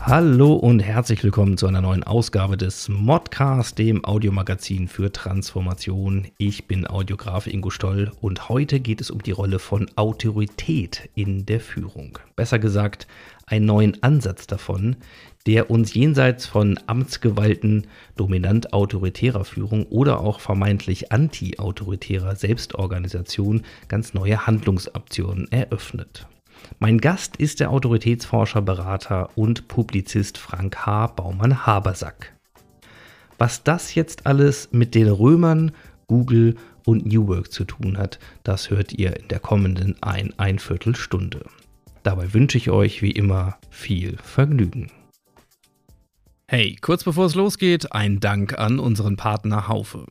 Hallo und herzlich willkommen zu einer neuen Ausgabe des Modcast, dem Audiomagazin für Transformation. Ich bin Audiograf Ingo Stoll und heute geht es um die Rolle von Autorität in der Führung. Besser gesagt, einen neuen Ansatz davon, der uns jenseits von Amtsgewalten dominant autoritärer Führung oder auch vermeintlich anti-autoritärer Selbstorganisation ganz neue Handlungsoptionen eröffnet. Mein Gast ist der Autoritätsforscher, Berater und Publizist Frank H. Baumann-Habersack. Was das jetzt alles mit den Römern, Google und New Work zu tun hat, das hört ihr in der kommenden ein, Viertelstunde. Dabei wünsche ich euch wie immer viel Vergnügen. Hey, kurz bevor es losgeht, ein Dank an unseren Partner Haufe.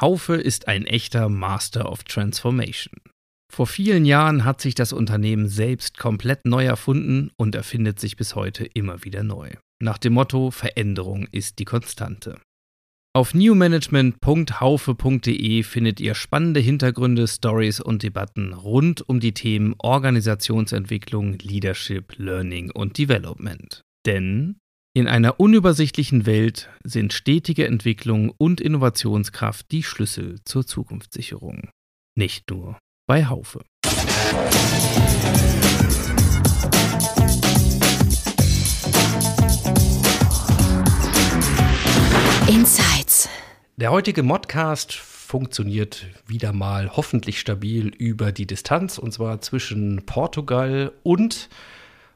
Haufe ist ein echter Master of Transformation. Vor vielen Jahren hat sich das Unternehmen selbst komplett neu erfunden und erfindet sich bis heute immer wieder neu. Nach dem Motto Veränderung ist die Konstante. Auf newmanagement.haufe.de findet ihr spannende Hintergründe, Stories und Debatten rund um die Themen Organisationsentwicklung, Leadership, Learning und Development. Denn in einer unübersichtlichen Welt sind stetige Entwicklung und Innovationskraft die Schlüssel zur Zukunftssicherung. Nicht nur bei Haufe. Insights. Der heutige Modcast funktioniert wieder mal hoffentlich stabil über die Distanz und zwar zwischen Portugal und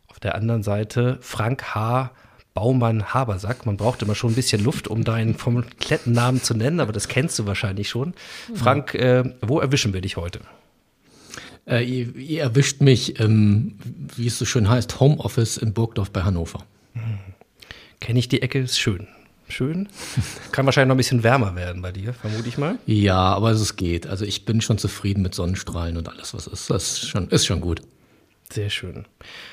auf der anderen Seite Frank H. Baumann Habersack. Man braucht immer schon ein bisschen Luft, um deinen kompletten Namen zu nennen, aber das kennst du wahrscheinlich schon. Frank, äh, wo erwischen wir dich heute? Äh, ihr, ihr, erwischt mich, ähm, wie es so schön heißt, Homeoffice in Burgdorf bei Hannover. Kenne ich die Ecke, ist schön. Schön. Kann wahrscheinlich noch ein bisschen wärmer werden bei dir, vermute ich mal. Ja, aber es geht. Also ich bin schon zufrieden mit Sonnenstrahlen und alles, was ist. Das ist schon, ist schon gut. Sehr schön.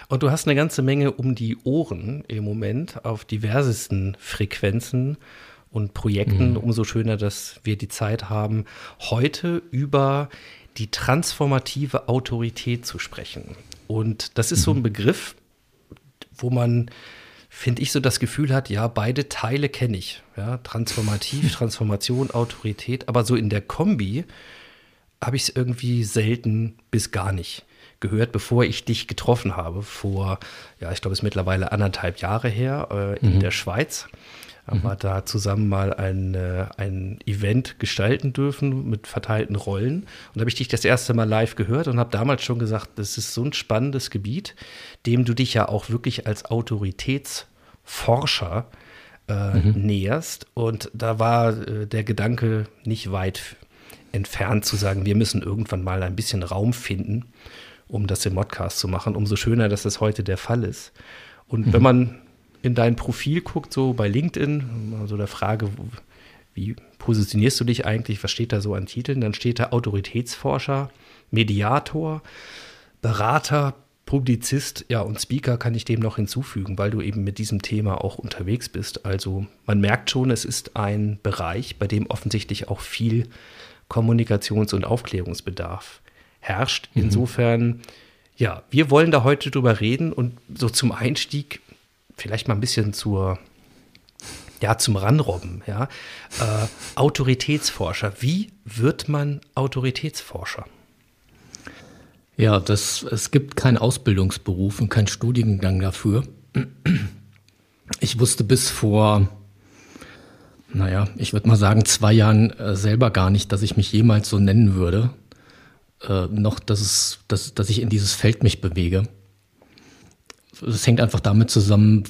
Und du hast eine ganze Menge um die Ohren im Moment auf diversesten Frequenzen und Projekten. Mhm. Umso schöner, dass wir die Zeit haben, heute über die transformative Autorität zu sprechen. Und das ist so ein mhm. Begriff, wo man, finde ich, so das Gefühl hat, ja, beide Teile kenne ich. Ja, transformativ, Transformation, Autorität, aber so in der Kombi habe ich es irgendwie selten bis gar nicht gehört, bevor ich dich getroffen habe, vor, ja, ich glaube, es ist mittlerweile anderthalb Jahre her äh, in mhm. der Schweiz haben wir da zusammen mal ein, äh, ein Event gestalten dürfen mit verteilten Rollen. Und da habe ich dich das erste Mal live gehört und habe damals schon gesagt, das ist so ein spannendes Gebiet, dem du dich ja auch wirklich als Autoritätsforscher äh, mhm. näherst. Und da war äh, der Gedanke nicht weit entfernt zu sagen, wir müssen irgendwann mal ein bisschen Raum finden, um das im Modcast zu machen. Umso schöner, dass das heute der Fall ist. Und mhm. wenn man in dein Profil guckt, so bei LinkedIn, so der Frage, wie positionierst du dich eigentlich, was steht da so an Titeln, dann steht da Autoritätsforscher, Mediator, Berater, Publizist, ja, und Speaker kann ich dem noch hinzufügen, weil du eben mit diesem Thema auch unterwegs bist. Also man merkt schon, es ist ein Bereich, bei dem offensichtlich auch viel Kommunikations- und Aufklärungsbedarf herrscht. Mhm. Insofern, ja, wir wollen da heute drüber reden und so zum Einstieg vielleicht mal ein bisschen zur, ja, zum Ranrobben, ja. Äh, Autoritätsforscher. Wie wird man Autoritätsforscher? Ja, das, es gibt keinen Ausbildungsberuf und keinen Studiengang dafür. Ich wusste bis vor, naja, ich würde mal sagen, zwei Jahren äh, selber gar nicht, dass ich mich jemals so nennen würde. Äh, noch, dass, es, dass, dass ich in dieses Feld mich bewege es hängt einfach damit zusammen,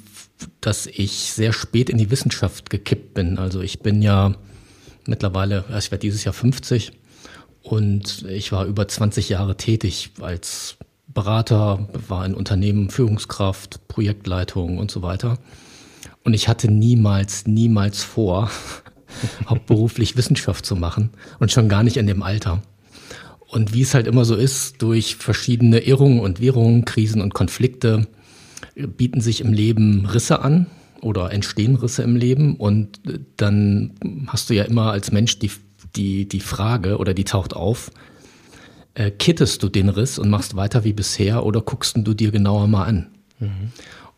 dass ich sehr spät in die Wissenschaft gekippt bin. Also ich bin ja mittlerweile, ich werde dieses Jahr 50 und ich war über 20 Jahre tätig als Berater, war in Unternehmen Führungskraft, Projektleitung und so weiter. Und ich hatte niemals, niemals vor, hauptberuflich Wissenschaft zu machen und schon gar nicht in dem Alter. Und wie es halt immer so ist, durch verschiedene Irrungen und Wirrungen, Krisen und Konflikte bieten sich im Leben Risse an oder entstehen Risse im Leben und dann hast du ja immer als Mensch die, die, die Frage oder die taucht auf, äh, kittest du den Riss und machst weiter wie bisher oder guckst du dir genauer mal an? Mhm.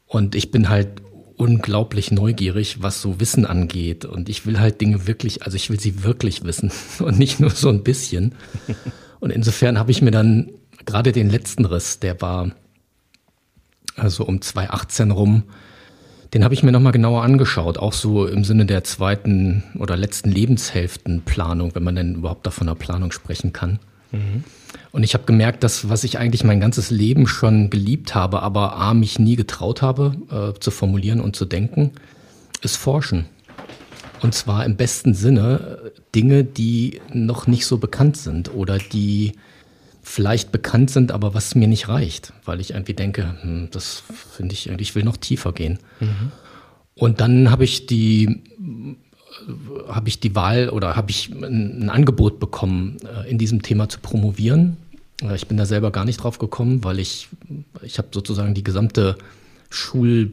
Und ich bin halt unglaublich neugierig, was so Wissen angeht. Und ich will halt Dinge wirklich, also ich will sie wirklich wissen und nicht nur so ein bisschen. Und insofern habe ich mir dann gerade den letzten Riss, der war also um 2018 rum, den habe ich mir nochmal genauer angeschaut, auch so im Sinne der zweiten oder letzten Lebenshälftenplanung, wenn man denn überhaupt davon einer Planung sprechen kann. Mhm. Und ich habe gemerkt, dass was ich eigentlich mein ganzes Leben schon geliebt habe, aber A, mich nie getraut habe äh, zu formulieren und zu denken, ist Forschen. Und zwar im besten Sinne äh, Dinge, die noch nicht so bekannt sind oder die vielleicht bekannt sind, aber was mir nicht reicht, weil ich irgendwie denke, hm, das finde ich, ich will noch tiefer gehen. Mhm. Und dann habe ich die habe ich die Wahl oder habe ich ein, ein Angebot bekommen, äh, in diesem Thema zu promovieren. Äh, ich bin da selber gar nicht drauf gekommen, weil ich, ich habe sozusagen die gesamte Schul,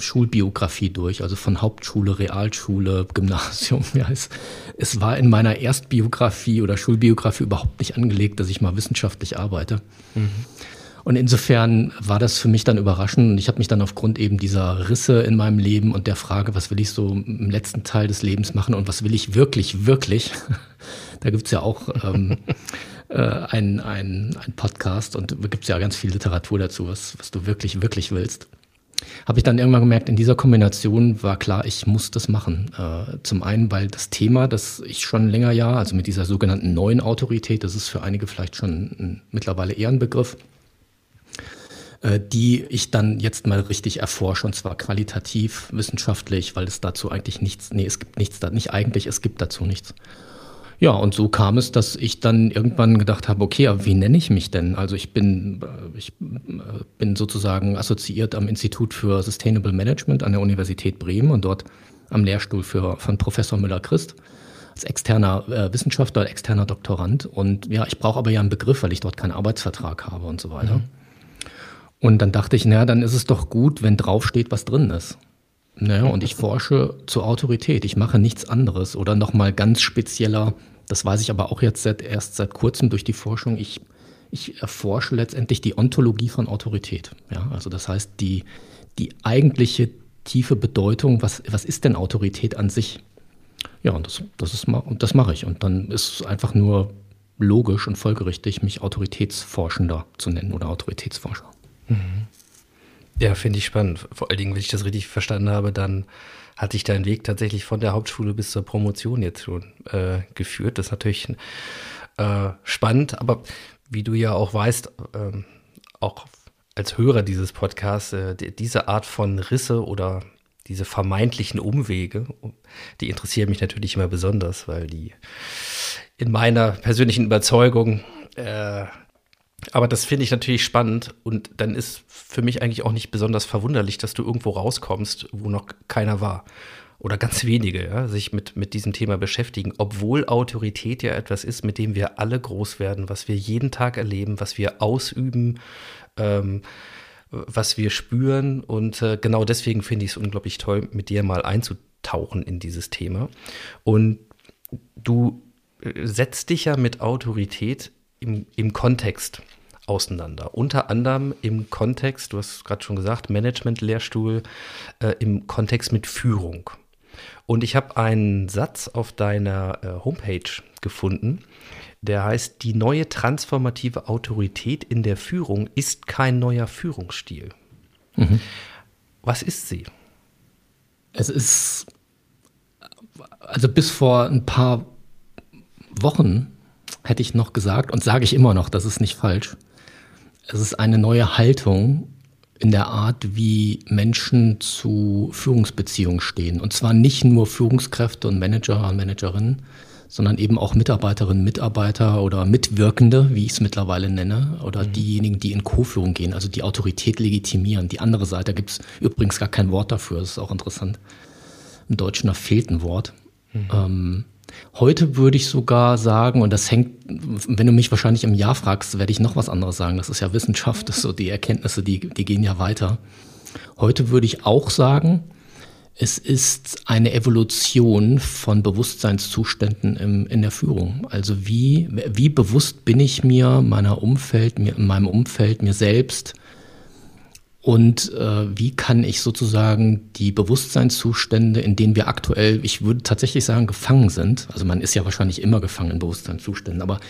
Schulbiografie durch, also von Hauptschule, Realschule, Gymnasium. Ja, es, es war in meiner Erstbiografie oder Schulbiografie überhaupt nicht angelegt, dass ich mal wissenschaftlich arbeite. Mhm. Und insofern war das für mich dann überraschend. Und ich habe mich dann aufgrund eben dieser Risse in meinem Leben und der Frage, was will ich so im letzten Teil des Lebens machen und was will ich wirklich, wirklich, da gibt's ja auch ähm, äh, einen ein Podcast und da gibt's ja ganz viel Literatur dazu, was, was du wirklich, wirklich willst. Habe ich dann irgendwann gemerkt, in dieser Kombination war klar, ich muss das machen. Äh, zum einen, weil das Thema, das ich schon länger ja, also mit dieser sogenannten neuen Autorität, das ist für einige vielleicht schon mittlerweile eher ein Begriff, äh, die ich dann jetzt mal richtig erforsche und zwar qualitativ, wissenschaftlich, weil es dazu eigentlich nichts, nee, es gibt nichts, nicht eigentlich, es gibt dazu nichts. Ja, und so kam es, dass ich dann irgendwann gedacht habe, okay, aber wie nenne ich mich denn? Also ich bin, äh, ich äh, bin sozusagen assoziiert am Institut für Sustainable Management an der Universität Bremen und dort am Lehrstuhl für, von Professor Müller-Christ als externer äh, Wissenschaftler, externer Doktorand. Und ja, ich brauche aber ja einen Begriff, weil ich dort keinen Arbeitsvertrag habe und so weiter. Mhm. Und dann dachte ich, naja, dann ist es doch gut, wenn draufsteht, was drin ist. Naja, und ich forsche zur Autorität. Ich mache nichts anderes oder nochmal ganz spezieller. Das weiß ich aber auch jetzt seit, erst seit kurzem durch die Forschung. Ich, ich erforsche letztendlich die Ontologie von Autorität. Ja, also das heißt, die, die eigentliche tiefe Bedeutung, was, was ist denn Autorität an sich? Ja, und das, das, ist, und das mache ich. Und dann ist es einfach nur logisch und folgerichtig, mich Autoritätsforschender zu nennen oder Autoritätsforscher. Mhm. Ja, finde ich spannend. Vor allen Dingen, wenn ich das richtig verstanden habe, dann hat sich dein Weg tatsächlich von der Hauptschule bis zur Promotion jetzt schon äh, geführt. Das ist natürlich äh, spannend, aber wie du ja auch weißt, äh, auch als Hörer dieses Podcasts, äh, diese Art von Risse oder diese vermeintlichen Umwege, die interessieren mich natürlich immer besonders, weil die in meiner persönlichen Überzeugung äh, aber das finde ich natürlich spannend und dann ist für mich eigentlich auch nicht besonders verwunderlich, dass du irgendwo rauskommst, wo noch keiner war. Oder ganz wenige, ja, sich mit, mit diesem Thema beschäftigen, obwohl Autorität ja etwas ist, mit dem wir alle groß werden, was wir jeden Tag erleben, was wir ausüben, ähm, was wir spüren. Und äh, genau deswegen finde ich es unglaublich toll, mit dir mal einzutauchen in dieses Thema. Und du äh, setzt dich ja mit Autorität im, im Kontext auseinander. Unter anderem im Kontext, du hast gerade schon gesagt, Management-Lehrstuhl, äh, im Kontext mit Führung. Und ich habe einen Satz auf deiner äh, Homepage gefunden, der heißt, die neue transformative Autorität in der Führung ist kein neuer Führungsstil. Mhm. Was ist sie? Es ist, also bis vor ein paar Wochen hätte ich noch gesagt und sage ich immer noch, das ist nicht falsch. Es ist eine neue Haltung in der Art, wie Menschen zu Führungsbeziehungen stehen. Und zwar nicht nur Führungskräfte und Manager und Managerinnen, sondern eben auch Mitarbeiterinnen, Mitarbeiter oder Mitwirkende, wie ich es mittlerweile nenne, oder mhm. diejenigen, die in Co-Führung gehen, also die Autorität legitimieren. Die andere Seite, da gibt es übrigens gar kein Wort dafür, das ist auch interessant. Im Deutschen da fehlt ein Wort. Mhm. Ähm, heute würde ich sogar sagen, und das hängt, wenn du mich wahrscheinlich im Jahr fragst, werde ich noch was anderes sagen. Das ist ja Wissenschaft, das so die Erkenntnisse, die, die gehen ja weiter. Heute würde ich auch sagen, es ist eine Evolution von Bewusstseinszuständen im, in der Führung. Also wie, wie bewusst bin ich mir, meiner Umfeld, mir, meinem Umfeld, mir selbst und äh, wie kann ich sozusagen die Bewusstseinszustände, in denen wir aktuell, ich würde tatsächlich sagen, gefangen sind, also man ist ja wahrscheinlich immer gefangen in Bewusstseinszuständen, aber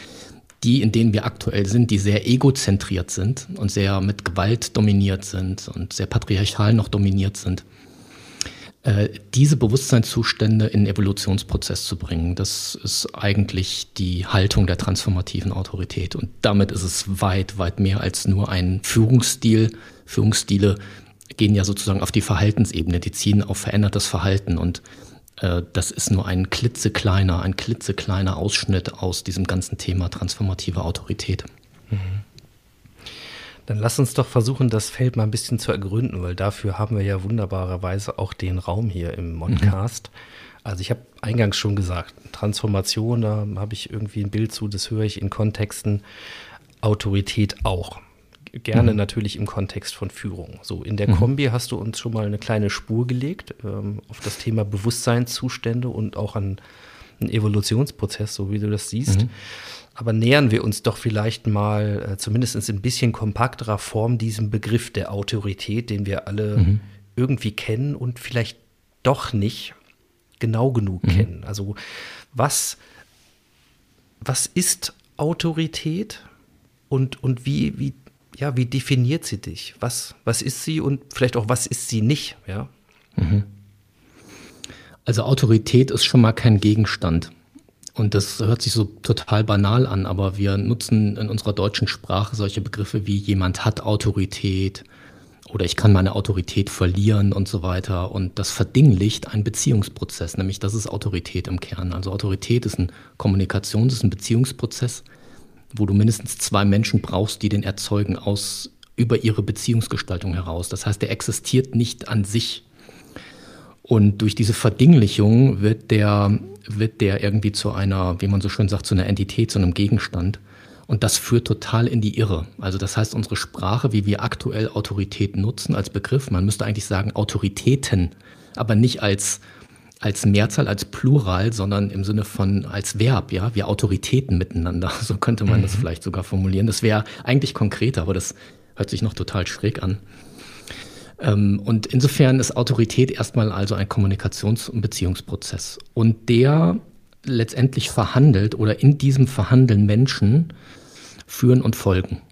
die, in denen wir aktuell sind, die sehr egozentriert sind und sehr mit Gewalt dominiert sind und sehr patriarchal noch dominiert sind, diese Bewusstseinszustände in den Evolutionsprozess zu bringen, das ist eigentlich die Haltung der transformativen Autorität. Und damit ist es weit, weit mehr als nur ein Führungsstil. Führungsstile gehen ja sozusagen auf die Verhaltensebene, die ziehen auf verändertes Verhalten und äh, das ist nur ein klitzekleiner, ein klitzekleiner Ausschnitt aus diesem ganzen Thema transformative Autorität. Mhm. Dann lass uns doch versuchen, das Feld mal ein bisschen zu ergründen, weil dafür haben wir ja wunderbarerweise auch den Raum hier im Modcast. Mhm. Also ich habe eingangs schon gesagt, Transformation, da habe ich irgendwie ein Bild zu, das höre ich in Kontexten, Autorität auch. Gerne mhm. natürlich im Kontext von Führung. So, in der mhm. Kombi hast du uns schon mal eine kleine Spur gelegt ähm, auf das Thema Bewusstseinszustände und auch an einen Evolutionsprozess, so wie du das siehst. Mhm. Aber nähern wir uns doch vielleicht mal, äh, zumindest in ein bisschen kompakterer Form, diesem Begriff der Autorität, den wir alle mhm. irgendwie kennen und vielleicht doch nicht genau genug mhm. kennen. Also was, was ist Autorität und, und wie, wie, ja, wie definiert sie dich? Was, was ist sie und vielleicht auch was ist sie nicht? Ja? Mhm. Also Autorität ist schon mal kein Gegenstand. Und das hört sich so total banal an, aber wir nutzen in unserer deutschen Sprache solche Begriffe wie jemand hat Autorität oder ich kann meine Autorität verlieren und so weiter. Und das verdinglicht einen Beziehungsprozess, nämlich das ist Autorität im Kern. Also Autorität ist ein Kommunikations-, ist ein Beziehungsprozess, wo du mindestens zwei Menschen brauchst, die den erzeugen aus über ihre Beziehungsgestaltung heraus. Das heißt, der existiert nicht an sich. Und durch diese Verdinglichung wird der wird der irgendwie zu einer, wie man so schön sagt, zu einer Entität, zu einem Gegenstand. Und das führt total in die Irre. Also das heißt, unsere Sprache, wie wir aktuell Autorität nutzen als Begriff, man müsste eigentlich sagen Autoritäten, aber nicht als, als Mehrzahl, als Plural, sondern im Sinne von als Verb, ja, wir Autoritäten miteinander. So könnte man mhm. das vielleicht sogar formulieren. Das wäre eigentlich konkreter, aber das hört sich noch total schräg an. Ähm, und insofern ist Autorität erstmal also ein Kommunikations- und Beziehungsprozess. Und der letztendlich verhandelt oder in diesem Verhandeln Menschen führen und folgen.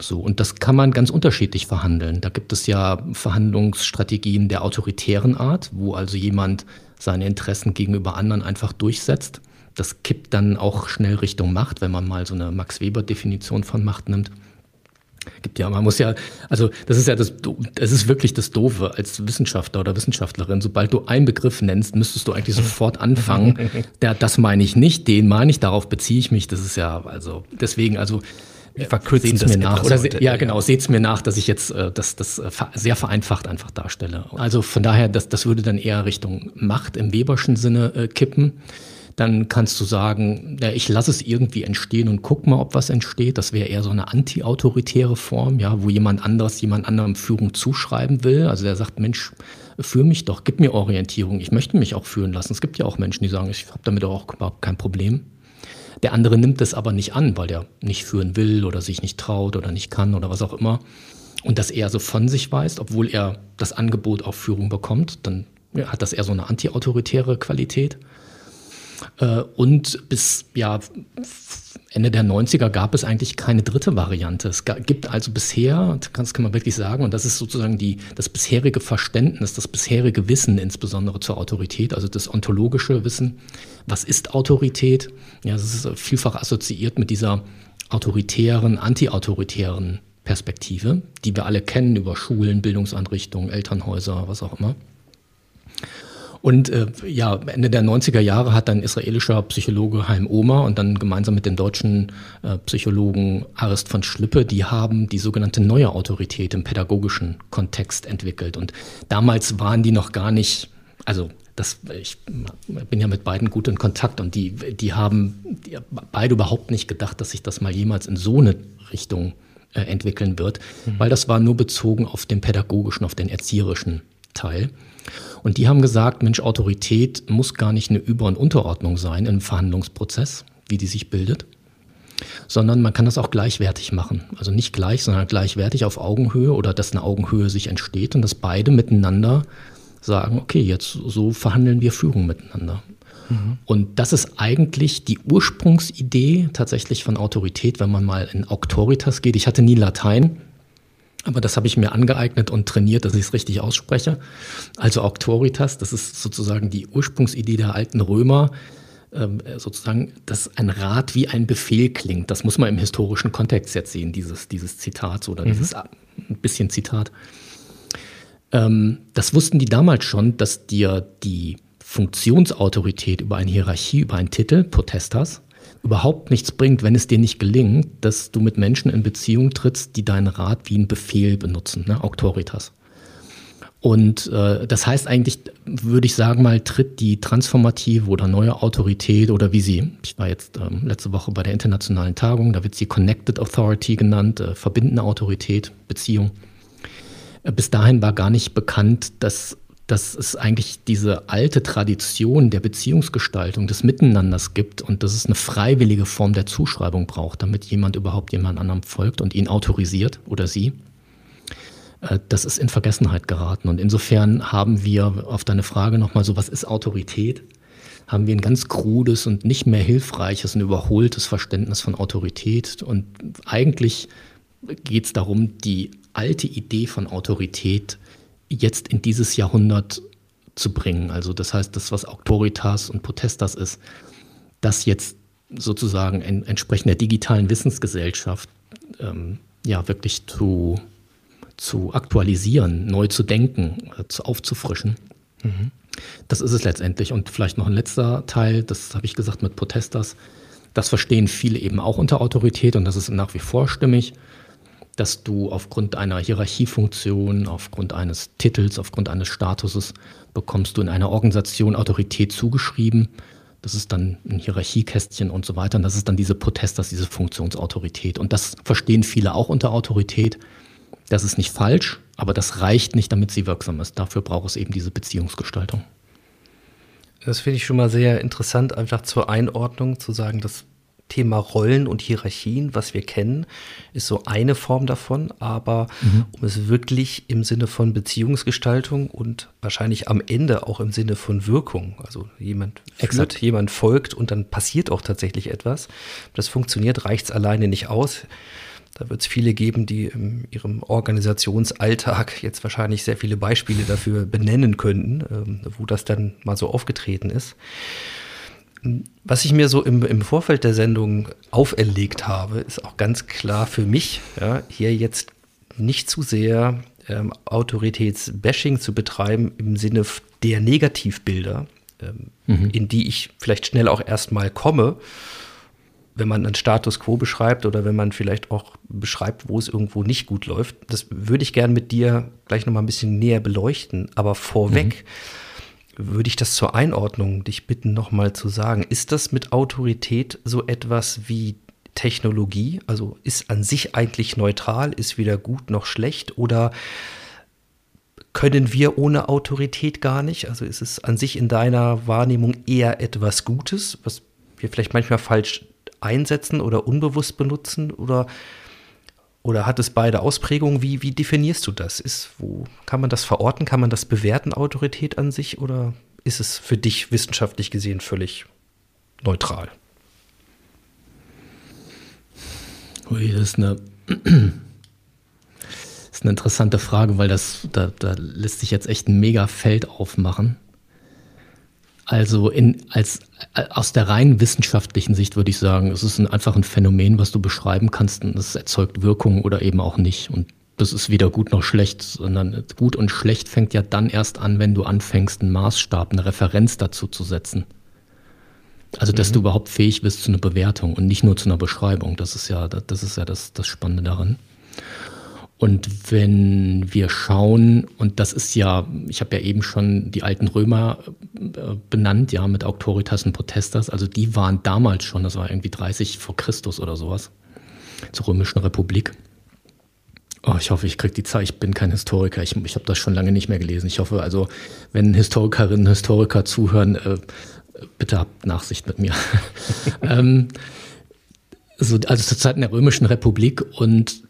So, und das kann man ganz unterschiedlich verhandeln. Da gibt es ja Verhandlungsstrategien der autoritären Art, wo also jemand seine Interessen gegenüber anderen einfach durchsetzt. Das kippt dann auch schnell Richtung Macht, wenn man mal so eine Max Weber-Definition von Macht nimmt gibt ja, man muss ja, also das ist ja das, das ist wirklich das Doofe als Wissenschaftler oder Wissenschaftlerin. Sobald du einen Begriff nennst, müsstest du eigentlich sofort anfangen. Der, das meine ich nicht, den meine ich, darauf beziehe ich mich. Das ist ja, also deswegen, also wir verkürzen es mir nach. Oder heute, ja, genau, seht es mir nach, dass ich jetzt äh, das, das äh, sehr vereinfacht einfach darstelle. Also von daher, das, das würde dann eher Richtung Macht im Weberschen Sinne äh, kippen dann kannst du sagen, ja, ich lasse es irgendwie entstehen und guck mal, ob was entsteht. Das wäre eher so eine anti-autoritäre Form, ja, wo jemand anderes jemand anderem Führung zuschreiben will. Also der sagt, Mensch, führ mich doch, gib mir Orientierung. Ich möchte mich auch führen lassen. Es gibt ja auch Menschen, die sagen, ich habe damit auch überhaupt kein Problem. Der andere nimmt es aber nicht an, weil der nicht führen will oder sich nicht traut oder nicht kann oder was auch immer. Und das eher so von sich weist, obwohl er das Angebot auf Führung bekommt, dann hat das eher so eine anti-autoritäre Qualität. Äh, und bis ja, Ende der 90er gab es eigentlich keine dritte Variante. Es gibt also bisher, das kann man wirklich sagen, und das ist sozusagen die, das bisherige Verständnis, das bisherige Wissen insbesondere zur Autorität, also das ontologische Wissen. Was ist Autorität? Ja, das ist vielfach assoziiert mit dieser autoritären, antiautoritären Perspektive, die wir alle kennen über Schulen, Bildungseinrichtungen, Elternhäuser, was auch immer. Und äh, ja, Ende der 90er Jahre hat ein israelischer Psychologe Haim Omer und dann gemeinsam mit dem deutschen äh, Psychologen Arist von Schlippe, die haben die sogenannte neue Autorität im pädagogischen Kontext entwickelt. Und damals waren die noch gar nicht Also das, ich bin ja mit beiden gut in Kontakt und die, die haben die beide überhaupt nicht gedacht, dass sich das mal jemals in so eine Richtung äh, entwickeln wird, mhm. weil das war nur bezogen auf den pädagogischen, auf den erzieherischen Teil. Und die haben gesagt, Mensch, Autorität muss gar nicht eine Über- und Unterordnung sein im Verhandlungsprozess, wie die sich bildet, sondern man kann das auch gleichwertig machen. Also nicht gleich, sondern gleichwertig auf Augenhöhe oder dass eine Augenhöhe sich entsteht und dass beide miteinander sagen, okay, jetzt so verhandeln wir Führung miteinander. Mhm. Und das ist eigentlich die Ursprungsidee tatsächlich von Autorität, wenn man mal in Auctoritas geht. Ich hatte nie Latein, aber das habe ich mir angeeignet und trainiert, dass ich es richtig ausspreche. Also Auctoritas, das ist sozusagen die Ursprungsidee der alten Römer, ähm, sozusagen, dass ein Rat wie ein Befehl klingt. Das muss man im historischen Kontext jetzt sehen, dieses, dieses Zitat oder mhm. dieses ein bisschen Zitat. Ähm, das wussten die damals schon, dass dir die Funktionsautorität über eine Hierarchie, über einen Titel, Protestas, überhaupt nichts bringt, wenn es dir nicht gelingt, dass du mit Menschen in Beziehung trittst, die deinen Rat wie einen Befehl benutzen, ne? Auctoritas. Und äh, das heißt eigentlich, würde ich sagen mal, tritt die transformative oder neue Autorität oder wie sie, ich war jetzt ähm, letzte Woche bei der internationalen Tagung, da wird sie Connected Authority genannt, äh, verbindende Autorität, Beziehung. Äh, bis dahin war gar nicht bekannt, dass dass es eigentlich diese alte Tradition der Beziehungsgestaltung, des Miteinanders gibt und dass es eine freiwillige Form der Zuschreibung braucht, damit jemand überhaupt jemand anderem folgt und ihn autorisiert oder sie. Äh, das ist in Vergessenheit geraten. Und insofern haben wir auf deine Frage nochmal so, was ist Autorität? Haben wir ein ganz krudes und nicht mehr hilfreiches und überholtes Verständnis von Autorität. Und eigentlich geht es darum, die alte Idee von Autorität jetzt in dieses Jahrhundert zu bringen. Also das heißt, das, was Autoritas und Protestas ist, das jetzt sozusagen en, entsprechend der digitalen Wissensgesellschaft ähm, ja wirklich zu, zu aktualisieren, neu zu denken, äh, zu, aufzufrischen. Mhm. Das ist es letztendlich. Und vielleicht noch ein letzter Teil, das habe ich gesagt mit Protestas. Das verstehen viele eben auch unter Autorität und das ist nach wie vor stimmig dass du aufgrund einer Hierarchiefunktion, aufgrund eines Titels, aufgrund eines Statuses bekommst du in einer Organisation Autorität zugeschrieben. Das ist dann ein Hierarchiekästchen und so weiter. Und das ist dann diese Protestas, diese Funktionsautorität. Und das verstehen viele auch unter Autorität. Das ist nicht falsch, aber das reicht nicht, damit sie wirksam ist. Dafür braucht es eben diese Beziehungsgestaltung. Das finde ich schon mal sehr interessant, einfach zur Einordnung zu sagen, dass Thema Rollen und Hierarchien, was wir kennen, ist so eine Form davon, aber mhm. um es wirklich im Sinne von Beziehungsgestaltung und wahrscheinlich am Ende auch im Sinne von Wirkung, also jemand führt, jemand folgt und dann passiert auch tatsächlich etwas. Das funktioniert, reicht es alleine nicht aus. Da wird es viele geben, die in ihrem Organisationsalltag jetzt wahrscheinlich sehr viele Beispiele dafür benennen könnten, ähm, wo das dann mal so aufgetreten ist. Was ich mir so im, im Vorfeld der Sendung auferlegt habe, ist auch ganz klar für mich, ja, hier jetzt nicht zu sehr ähm, Autoritätsbashing zu betreiben im Sinne der Negativbilder, ähm, mhm. in die ich vielleicht schnell auch erstmal komme, wenn man einen Status quo beschreibt oder wenn man vielleicht auch beschreibt, wo es irgendwo nicht gut läuft. Das würde ich gerne mit dir gleich nochmal ein bisschen näher beleuchten. Aber vorweg, mhm würde ich das zur Einordnung dich bitten, nochmal zu sagen. Ist das mit Autorität so etwas wie Technologie? Also ist an sich eigentlich neutral, ist weder gut noch schlecht oder können wir ohne Autorität gar nicht? Also ist es an sich in deiner Wahrnehmung eher etwas Gutes, was wir vielleicht manchmal falsch einsetzen oder unbewusst benutzen? Oder oder hat es beide Ausprägungen? Wie, wie definierst du das? Ist, wo, kann man das verorten? Kann man das bewerten, Autorität an sich? Oder ist es für dich wissenschaftlich gesehen völlig neutral? Ui, das ist eine, das ist eine interessante Frage, weil das, da, da lässt sich jetzt echt ein mega Feld aufmachen. Also in, als, aus der rein wissenschaftlichen Sicht würde ich sagen, es ist ein, einfach ein Phänomen, was du beschreiben kannst und es erzeugt Wirkung oder eben auch nicht. Und das ist weder gut noch schlecht, sondern gut und schlecht fängt ja dann erst an, wenn du anfängst, einen Maßstab, eine Referenz dazu zu setzen. Also, dass mhm. du überhaupt fähig bist zu einer Bewertung und nicht nur zu einer Beschreibung. Das ist ja, das ist ja das, das Spannende daran. Und wenn wir schauen, und das ist ja, ich habe ja eben schon die alten Römer äh, benannt, ja, mit Auctoritas und Protestas, also die waren damals schon, das war irgendwie 30 vor Christus oder sowas, zur Römischen Republik. Oh, ich hoffe, ich kriege die Zeit. Ich bin kein Historiker. Ich, ich habe das schon lange nicht mehr gelesen. Ich hoffe also, wenn Historikerinnen und Historiker zuhören, äh, bitte habt Nachsicht mit mir. ähm, so, also zur Zeit der Römischen Republik und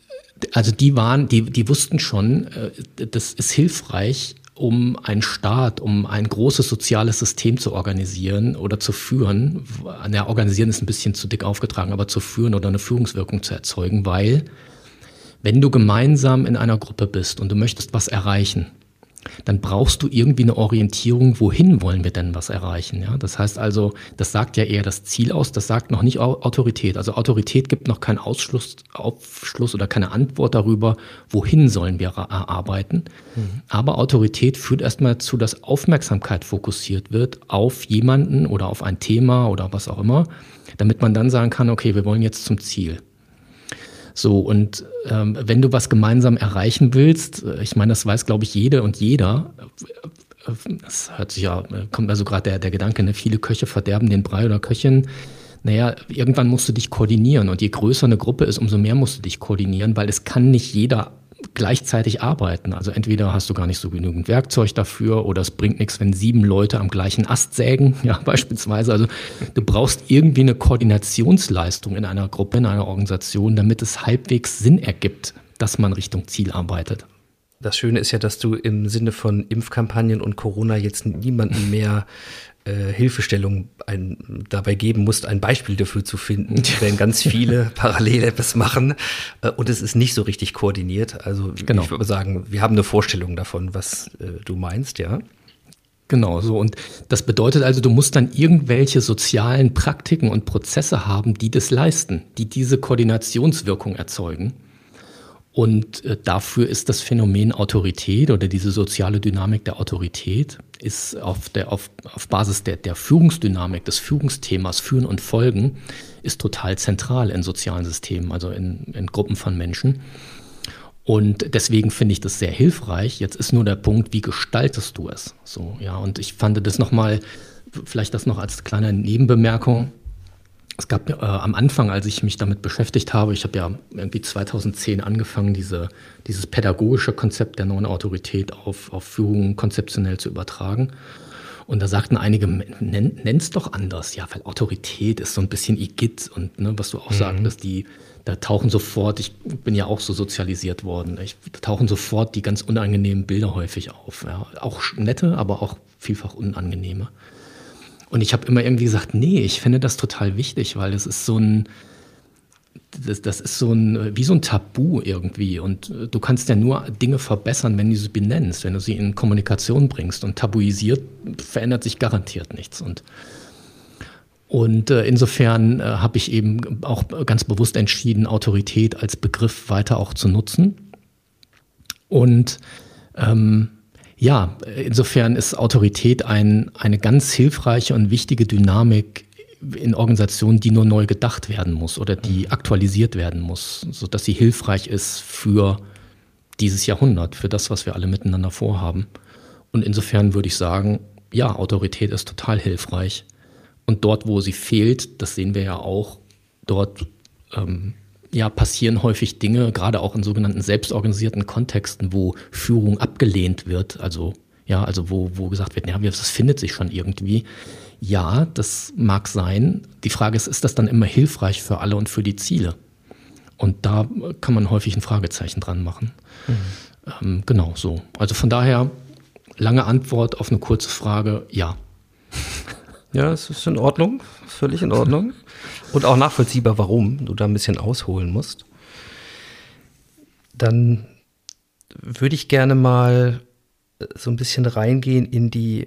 also die waren, die, die wussten schon, äh, das ist hilfreich, um einen Staat, um ein großes soziales System zu organisieren oder zu führen. Ja, organisieren ist ein bisschen zu dick aufgetragen, aber zu führen oder eine Führungswirkung zu erzeugen, weil wenn du gemeinsam in einer Gruppe bist und du möchtest was erreichen, dann brauchst du irgendwie eine Orientierung, wohin wollen wir denn was erreichen. Ja? Das heißt also, das sagt ja eher das Ziel aus, das sagt noch nicht Autorität. Also Autorität gibt noch keinen Ausschluss, Aufschluss oder keine Antwort darüber, wohin sollen wir erarbeiten. Mhm. Aber Autorität führt erstmal dazu, dass Aufmerksamkeit fokussiert wird auf jemanden oder auf ein Thema oder was auch immer, damit man dann sagen kann, okay, wir wollen jetzt zum Ziel. So, und ähm, wenn du was gemeinsam erreichen willst, äh, ich meine, das weiß, glaube ich, jede und jeder, äh, äh, das hört sich ja, kommt also gerade der, der Gedanke, ne, viele Köche verderben den Brei oder Köchin. Naja, irgendwann musst du dich koordinieren und je größer eine Gruppe ist, umso mehr musst du dich koordinieren, weil es kann nicht jeder gleichzeitig arbeiten. Also entweder hast du gar nicht so genügend Werkzeug dafür oder es bringt nichts, wenn sieben Leute am gleichen Ast sägen, ja, beispielsweise. Also du brauchst irgendwie eine Koordinationsleistung in einer Gruppe, in einer Organisation, damit es halbwegs Sinn ergibt, dass man Richtung Ziel arbeitet. Das Schöne ist ja, dass du im Sinne von Impfkampagnen und Corona jetzt niemanden mehr äh, Hilfestellung ein, dabei geben musst, ein Beispiel dafür zu finden, wenn ganz viele parallel etwas machen äh, und es ist nicht so richtig koordiniert. Also genau. ich würde sagen, wir haben eine Vorstellung davon, was äh, du meinst, ja. Genau, so. Und das bedeutet also, du musst dann irgendwelche sozialen Praktiken und Prozesse haben, die das leisten, die diese Koordinationswirkung erzeugen. Und äh, dafür ist das Phänomen Autorität oder diese soziale Dynamik der Autorität ist auf, der, auf, auf Basis der, der Führungsdynamik, des Führungsthemas Führen und Folgen, ist total zentral in sozialen Systemen, also in, in Gruppen von Menschen. Und deswegen finde ich das sehr hilfreich. Jetzt ist nur der Punkt, wie gestaltest du es? So, ja, und ich fand das nochmal, vielleicht das noch als kleine Nebenbemerkung es gab äh, am Anfang, als ich mich damit beschäftigt habe, ich habe ja irgendwie 2010 angefangen, diese, dieses pädagogische Konzept der neuen Autorität auf, auf Führung konzeptionell zu übertragen. Und da sagten einige, nenn, nenn's doch anders. Ja, weil Autorität ist so ein bisschen Igitt und ne, was du auch mhm. sagtest, die, da tauchen sofort, ich bin ja auch so sozialisiert worden, ich, da tauchen sofort die ganz unangenehmen Bilder häufig auf. Ja. Auch nette, aber auch vielfach unangenehme. Und ich habe immer irgendwie gesagt, nee, ich finde das total wichtig, weil es ist so ein, das, das, ist so ein, wie so ein Tabu irgendwie. Und äh, du kannst ja nur Dinge verbessern, wenn du sie benennst, wenn du sie in Kommunikation bringst. Und tabuisiert verändert sich garantiert nichts. Und, und äh, insofern äh, habe ich eben auch ganz bewusst entschieden, Autorität als Begriff weiter auch zu nutzen. Und ähm, ja, insofern ist Autorität ein, eine ganz hilfreiche und wichtige Dynamik in Organisationen, die nur neu gedacht werden muss oder die aktualisiert werden muss, sodass sie hilfreich ist für dieses Jahrhundert, für das, was wir alle miteinander vorhaben. Und insofern würde ich sagen, ja, Autorität ist total hilfreich. Und dort, wo sie fehlt, das sehen wir ja auch, dort ähm, ja, passieren häufig Dinge, gerade auch in sogenannten selbstorganisierten Kontexten, wo Führung abgelehnt wird, also ja, also wo, wo gesagt wird, ja, das findet sich schon irgendwie. Ja, das mag sein. Die Frage ist, ist das dann immer hilfreich für alle und für die Ziele? Und da kann man häufig ein Fragezeichen dran machen. Mhm. Ähm, genau so. Also von daher, lange Antwort auf eine kurze Frage, ja. Ja, es ist in Ordnung, völlig in Ordnung. Und auch nachvollziehbar, warum du da ein bisschen ausholen musst. Dann würde ich gerne mal so ein bisschen reingehen in die,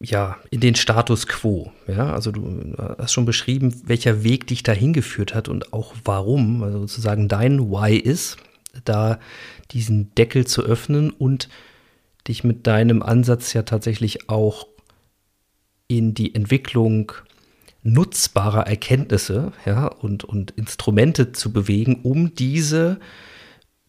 ja, in den Status quo. Ja, also du hast schon beschrieben, welcher Weg dich dahin geführt hat und auch warum, also sozusagen dein Why ist, da diesen Deckel zu öffnen und dich mit deinem Ansatz ja tatsächlich auch in die Entwicklung nutzbarer Erkenntnisse ja, und, und Instrumente zu bewegen, um diese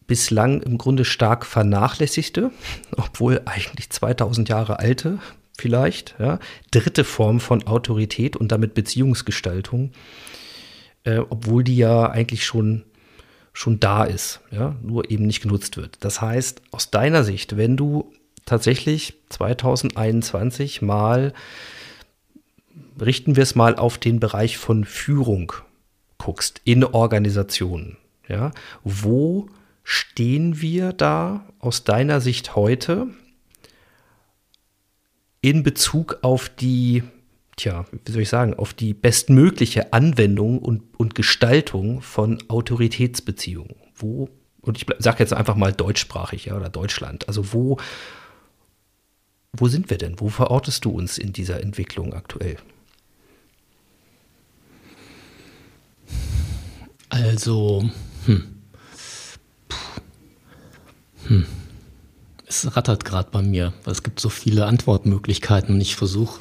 bislang im Grunde stark vernachlässigte, obwohl eigentlich 2000 Jahre alte vielleicht, ja, dritte Form von Autorität und damit Beziehungsgestaltung, äh, obwohl die ja eigentlich schon schon da ist, ja, nur eben nicht genutzt wird. Das heißt, aus deiner Sicht, wenn du tatsächlich 2021 mal, richten wir es mal auf den Bereich von Führung guckst in Organisationen, ja, wo stehen wir da aus deiner Sicht heute in Bezug auf die tja, wie soll ich sagen, auf die bestmögliche Anwendung und, und Gestaltung von Autoritätsbeziehungen. Wo, und ich sage jetzt einfach mal deutschsprachig, ja, oder Deutschland. Also wo, wo sind wir denn? Wo verortest du uns in dieser Entwicklung aktuell? Also, hm. Hm. Es rattert gerade bei mir, weil es gibt so viele Antwortmöglichkeiten und ich versuche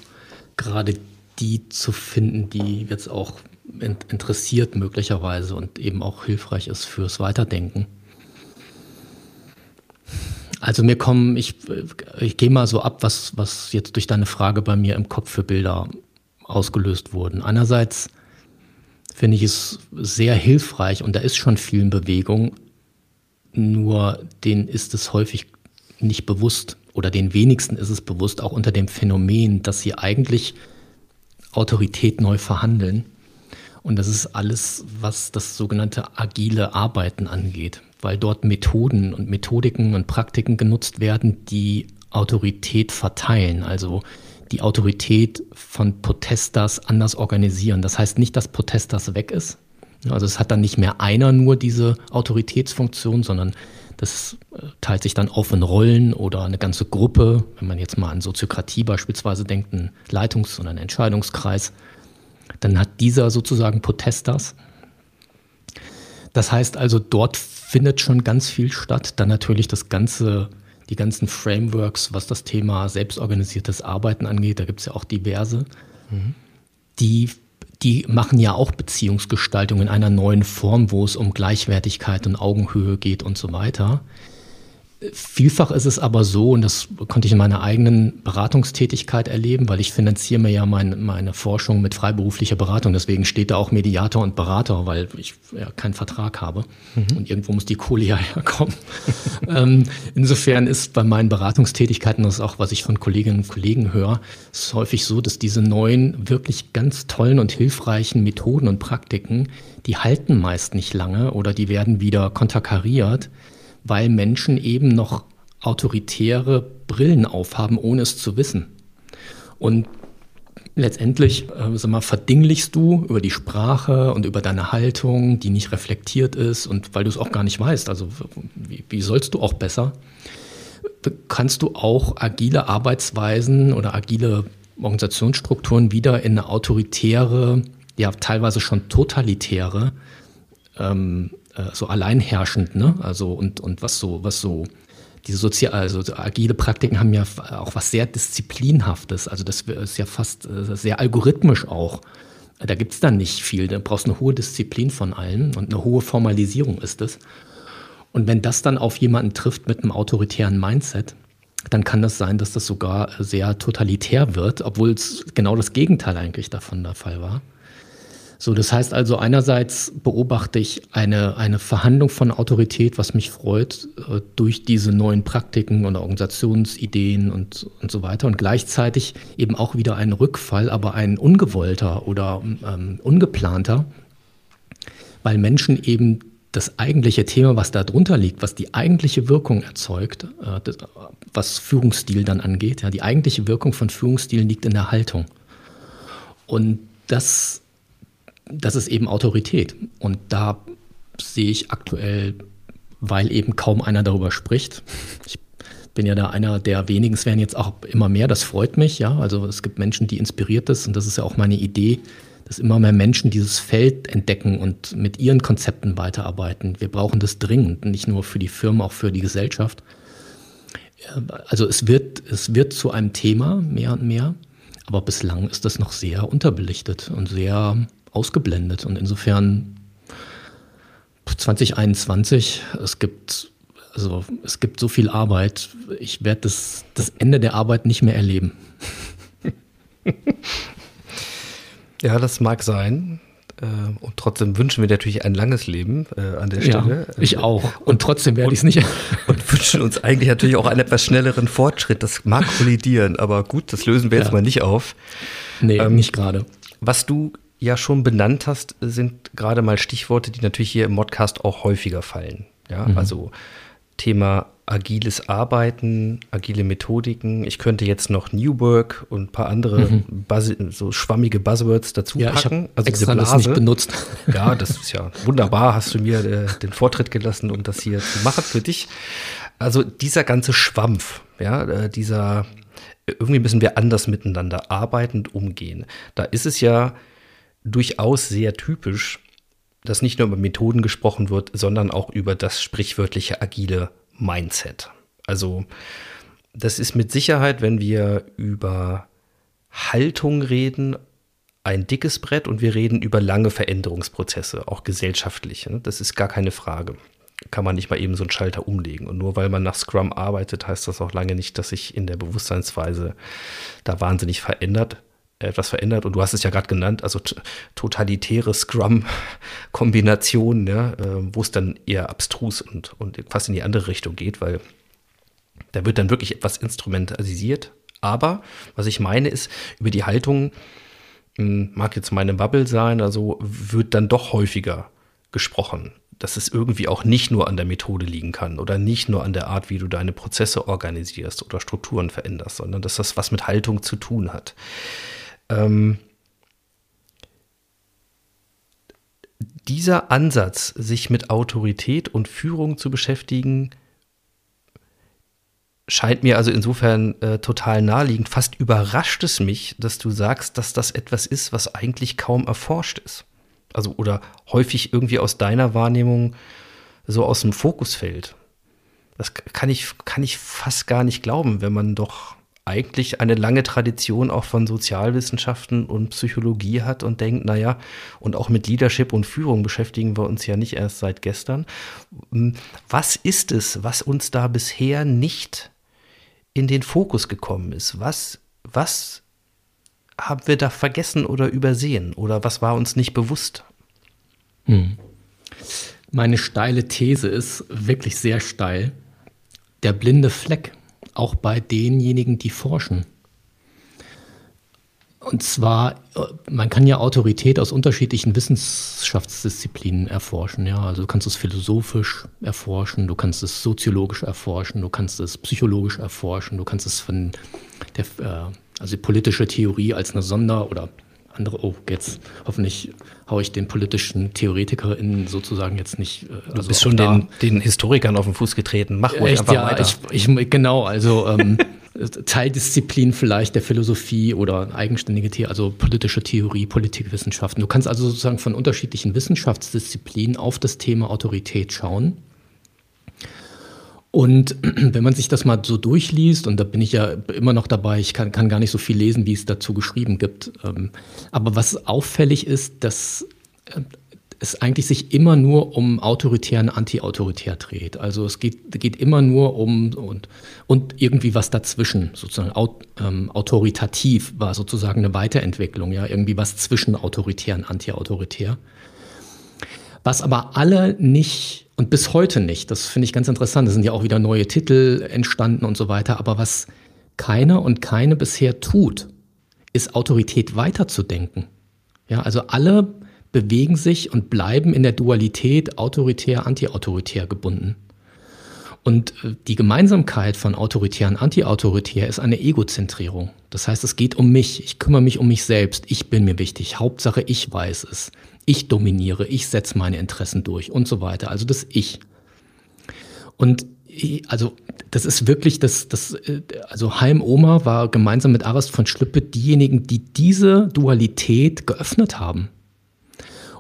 gerade die zu finden, die jetzt auch interessiert möglicherweise und eben auch hilfreich ist fürs Weiterdenken. Also mir kommen, ich, ich gehe mal so ab, was, was jetzt durch deine Frage bei mir im Kopf für Bilder ausgelöst wurden. Einerseits finde ich es sehr hilfreich und da ist schon viel in Bewegung, nur denen ist es häufig nicht bewusst oder den wenigsten ist es bewusst, auch unter dem Phänomen, dass sie eigentlich Autorität neu verhandeln. Und das ist alles, was das sogenannte agile Arbeiten angeht, weil dort Methoden und Methodiken und Praktiken genutzt werden, die Autorität verteilen, also die Autorität von Protesters anders organisieren. Das heißt nicht, dass Protesters weg ist. Also es hat dann nicht mehr einer nur diese Autoritätsfunktion, sondern das äh, teilt sich dann auf in Rollen oder eine ganze Gruppe. Wenn man jetzt mal an Soziokratie beispielsweise denkt, ein Leitungs- oder ein Entscheidungskreis, dann hat dieser sozusagen Protesters. Das heißt also, dort findet schon ganz viel statt. Dann natürlich das ganze, die ganzen Frameworks, was das Thema selbstorganisiertes Arbeiten angeht. Da gibt es ja auch diverse. Mhm. Die die machen ja auch Beziehungsgestaltung in einer neuen Form, wo es um Gleichwertigkeit und Augenhöhe geht und so weiter. Vielfach ist es aber so, und das konnte ich in meiner eigenen Beratungstätigkeit erleben, weil ich finanziere mir ja mein, meine Forschung mit freiberuflicher Beratung. Deswegen steht da auch Mediator und Berater, weil ich ja keinen Vertrag habe. Mhm. Und irgendwo muss die Kohle ja herkommen. ähm, insofern ist bei meinen Beratungstätigkeiten, das ist auch, was ich von Kolleginnen und Kollegen höre, ist häufig so, dass diese neuen, wirklich ganz tollen und hilfreichen Methoden und Praktiken, die halten meist nicht lange oder die werden wieder konterkariert weil Menschen eben noch autoritäre Brillen aufhaben, ohne es zu wissen. Und letztendlich äh, sag mal, verdinglichst du über die Sprache und über deine Haltung, die nicht reflektiert ist und weil du es auch gar nicht weißt, also wie, wie sollst du auch besser, kannst du auch agile Arbeitsweisen oder agile Organisationsstrukturen wieder in eine autoritäre, ja teilweise schon totalitäre ähm, äh, so alleinherrschend, ne? Also und, und was so, was so diese sozial, also agile Praktiken haben ja auch was sehr Disziplinhaftes. Also das ist ja fast äh, sehr algorithmisch auch. Da gibt es dann nicht viel. Da brauchst eine hohe Disziplin von allen und eine hohe Formalisierung ist es. Und wenn das dann auf jemanden trifft mit einem autoritären Mindset, dann kann das sein, dass das sogar sehr totalitär wird, obwohl es genau das Gegenteil eigentlich davon der Fall war. So, das heißt also, einerseits beobachte ich eine, eine Verhandlung von Autorität, was mich freut, äh, durch diese neuen Praktiken und Organisationsideen und, und so weiter. Und gleichzeitig eben auch wieder ein Rückfall, aber ein ungewollter oder ähm, ungeplanter, weil Menschen eben das eigentliche Thema, was da drunter liegt, was die eigentliche Wirkung erzeugt, äh, was Führungsstil dann angeht, ja, die eigentliche Wirkung von Führungsstilen liegt in der Haltung. Und das das ist eben Autorität. Und da sehe ich aktuell, weil eben kaum einer darüber spricht. Ich bin ja da einer der wenigen, es werden jetzt auch immer mehr, das freut mich, ja. Also es gibt Menschen, die inspiriert ist und das ist ja auch meine Idee, dass immer mehr Menschen dieses Feld entdecken und mit ihren Konzepten weiterarbeiten. Wir brauchen das dringend, nicht nur für die Firmen, auch für die Gesellschaft. Also es wird, es wird zu einem Thema mehr und mehr, aber bislang ist das noch sehr unterbelichtet und sehr ausgeblendet. Und insofern 2021, es gibt Also es gibt so viel Arbeit. Ich werde das, das Ende der Arbeit nicht mehr erleben. ja, das mag sein. Äh, und trotzdem wünschen wir natürlich ein langes Leben äh, an der Stelle. Ja, ich auch. Und, und trotzdem werde ich es nicht. Und wünschen uns eigentlich natürlich auch einen etwas schnelleren Fortschritt. Das mag kollidieren, aber gut, das lösen wir ja. jetzt mal nicht auf. Nee, ähm, nicht gerade. Was du ja schon benannt hast, sind gerade mal Stichworte, die natürlich hier im Modcast auch häufiger fallen. Ja, mhm. also Thema agiles Arbeiten, agile Methodiken. Ich könnte jetzt noch New Work und ein paar andere mhm. Buzz so schwammige Buzzwords dazu ja, packen. also extra das nicht benutzt. Ja, das ist ja wunderbar. Hast du mir äh, den Vortritt gelassen, um das hier zu machen für dich. Also dieser ganze Schwampf, ja, äh, dieser irgendwie müssen wir anders miteinander arbeiten und umgehen. Da ist es ja durchaus sehr typisch, dass nicht nur über Methoden gesprochen wird, sondern auch über das sprichwörtliche agile Mindset. Also das ist mit Sicherheit, wenn wir über Haltung reden, ein dickes Brett und wir reden über lange Veränderungsprozesse, auch gesellschaftliche. Ne? Das ist gar keine Frage. Kann man nicht mal eben so einen Schalter umlegen. Und nur weil man nach Scrum arbeitet, heißt das auch lange nicht, dass sich in der Bewusstseinsweise da wahnsinnig verändert etwas verändert. Und du hast es ja gerade genannt, also totalitäre Scrum-Kombinationen, ja, äh, wo es dann eher abstrus und, und fast in die andere Richtung geht, weil da wird dann wirklich etwas instrumentalisiert. Aber was ich meine ist, über die Haltung, hm, mag jetzt meine Bubble sein, also wird dann doch häufiger gesprochen dass es irgendwie auch nicht nur an der Methode liegen kann oder nicht nur an der Art, wie du deine Prozesse organisierst oder Strukturen veränderst, sondern dass das was mit Haltung zu tun hat. Ähm, dieser Ansatz, sich mit Autorität und Führung zu beschäftigen, scheint mir also insofern äh, total naheliegend. Fast überrascht es mich, dass du sagst, dass das etwas ist, was eigentlich kaum erforscht ist. Also oder häufig irgendwie aus deiner Wahrnehmung so aus dem Fokus fällt. Das kann ich, kann ich fast gar nicht glauben, wenn man doch eigentlich eine lange Tradition auch von Sozialwissenschaften und Psychologie hat und denkt, naja, und auch mit Leadership und Führung beschäftigen wir uns ja nicht erst seit gestern. Hm, was ist es, was uns da bisher nicht in den Fokus gekommen ist? Was, was haben wir da vergessen oder übersehen? Oder was war uns nicht bewusst? Hm. Meine steile These ist wirklich sehr steil. Der blinde Fleck auch bei denjenigen, die forschen. Und zwar, äh, man kann ja Autorität aus unterschiedlichen Wissenschaftsdisziplinen erforschen. Ja, also du kannst es philosophisch erforschen, du kannst es soziologisch erforschen, du kannst es psychologisch erforschen, du kannst es von der, äh, also politische Theorie als eine Sonder- oder andere, oh, jetzt hoffentlich haue ich den politischen TheoretikerInnen sozusagen jetzt nicht. Äh, also du bist schon den, den, Historikern auf den Fuß getreten. Mach ruhig Echt, einfach ja, weiter. Ich, ich, genau, also ähm, Teildisziplin vielleicht der Philosophie oder eigenständige Theorie, also politische Theorie, Politikwissenschaften. Du kannst also sozusagen von unterschiedlichen Wissenschaftsdisziplinen auf das Thema Autorität schauen und wenn man sich das mal so durchliest, und da bin ich ja immer noch dabei, ich kann, kann gar nicht so viel lesen, wie es dazu geschrieben gibt. Ähm, aber was auffällig ist, dass äh, es eigentlich sich immer nur um autoritär und anti-autoritär dreht. Also es geht, geht immer nur um und, und irgendwie was dazwischen, sozusagen aut, ähm, autoritativ war sozusagen eine Weiterentwicklung, ja, irgendwie was zwischen autoritär und anti-autoritär. Was aber alle nicht und bis heute nicht. Das finde ich ganz interessant. Es sind ja auch wieder neue Titel entstanden und so weiter. Aber was keiner und keine bisher tut, ist Autorität weiterzudenken. Ja, also alle bewegen sich und bleiben in der Dualität autoritär, antiautoritär gebunden. Und äh, die Gemeinsamkeit von autoritär und antiautoritär ist eine Egozentrierung. Das heißt, es geht um mich. Ich kümmere mich um mich selbst. Ich bin mir wichtig. Hauptsache, ich weiß es ich dominiere, ich setze meine Interessen durch und so weiter. Also das Ich. Und also das ist wirklich das, das also Heim Oma war gemeinsam mit Arist von Schlüppe diejenigen, die diese Dualität geöffnet haben.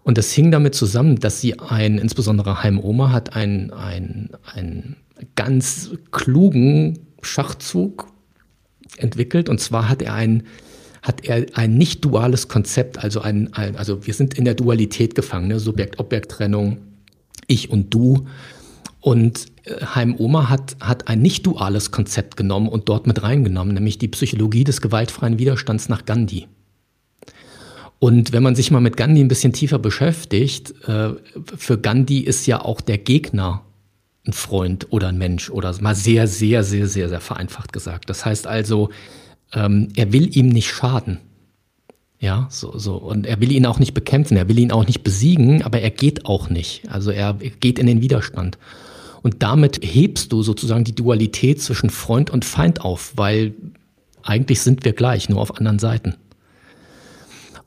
Und das hing damit zusammen, dass sie ein, insbesondere Heim Oma hat einen, einen, einen ganz klugen Schachzug entwickelt. Und zwar hat er einen hat er ein nicht duales Konzept, also ein, ein also wir sind in der Dualität gefangen, ne? Subjekt-Objekt-Trennung, ich und du. Und äh, Heim Oma hat, hat ein nicht duales Konzept genommen und dort mit reingenommen, nämlich die Psychologie des gewaltfreien Widerstands nach Gandhi. Und wenn man sich mal mit Gandhi ein bisschen tiefer beschäftigt, äh, für Gandhi ist ja auch der Gegner ein Freund oder ein Mensch oder mal sehr, sehr, sehr, sehr, sehr vereinfacht gesagt. Das heißt also, ähm, er will ihm nicht schaden. Ja, so, so. Und er will ihn auch nicht bekämpfen, er will ihn auch nicht besiegen, aber er geht auch nicht. Also er geht in den Widerstand. Und damit hebst du sozusagen die Dualität zwischen Freund und Feind auf, weil eigentlich sind wir gleich, nur auf anderen Seiten.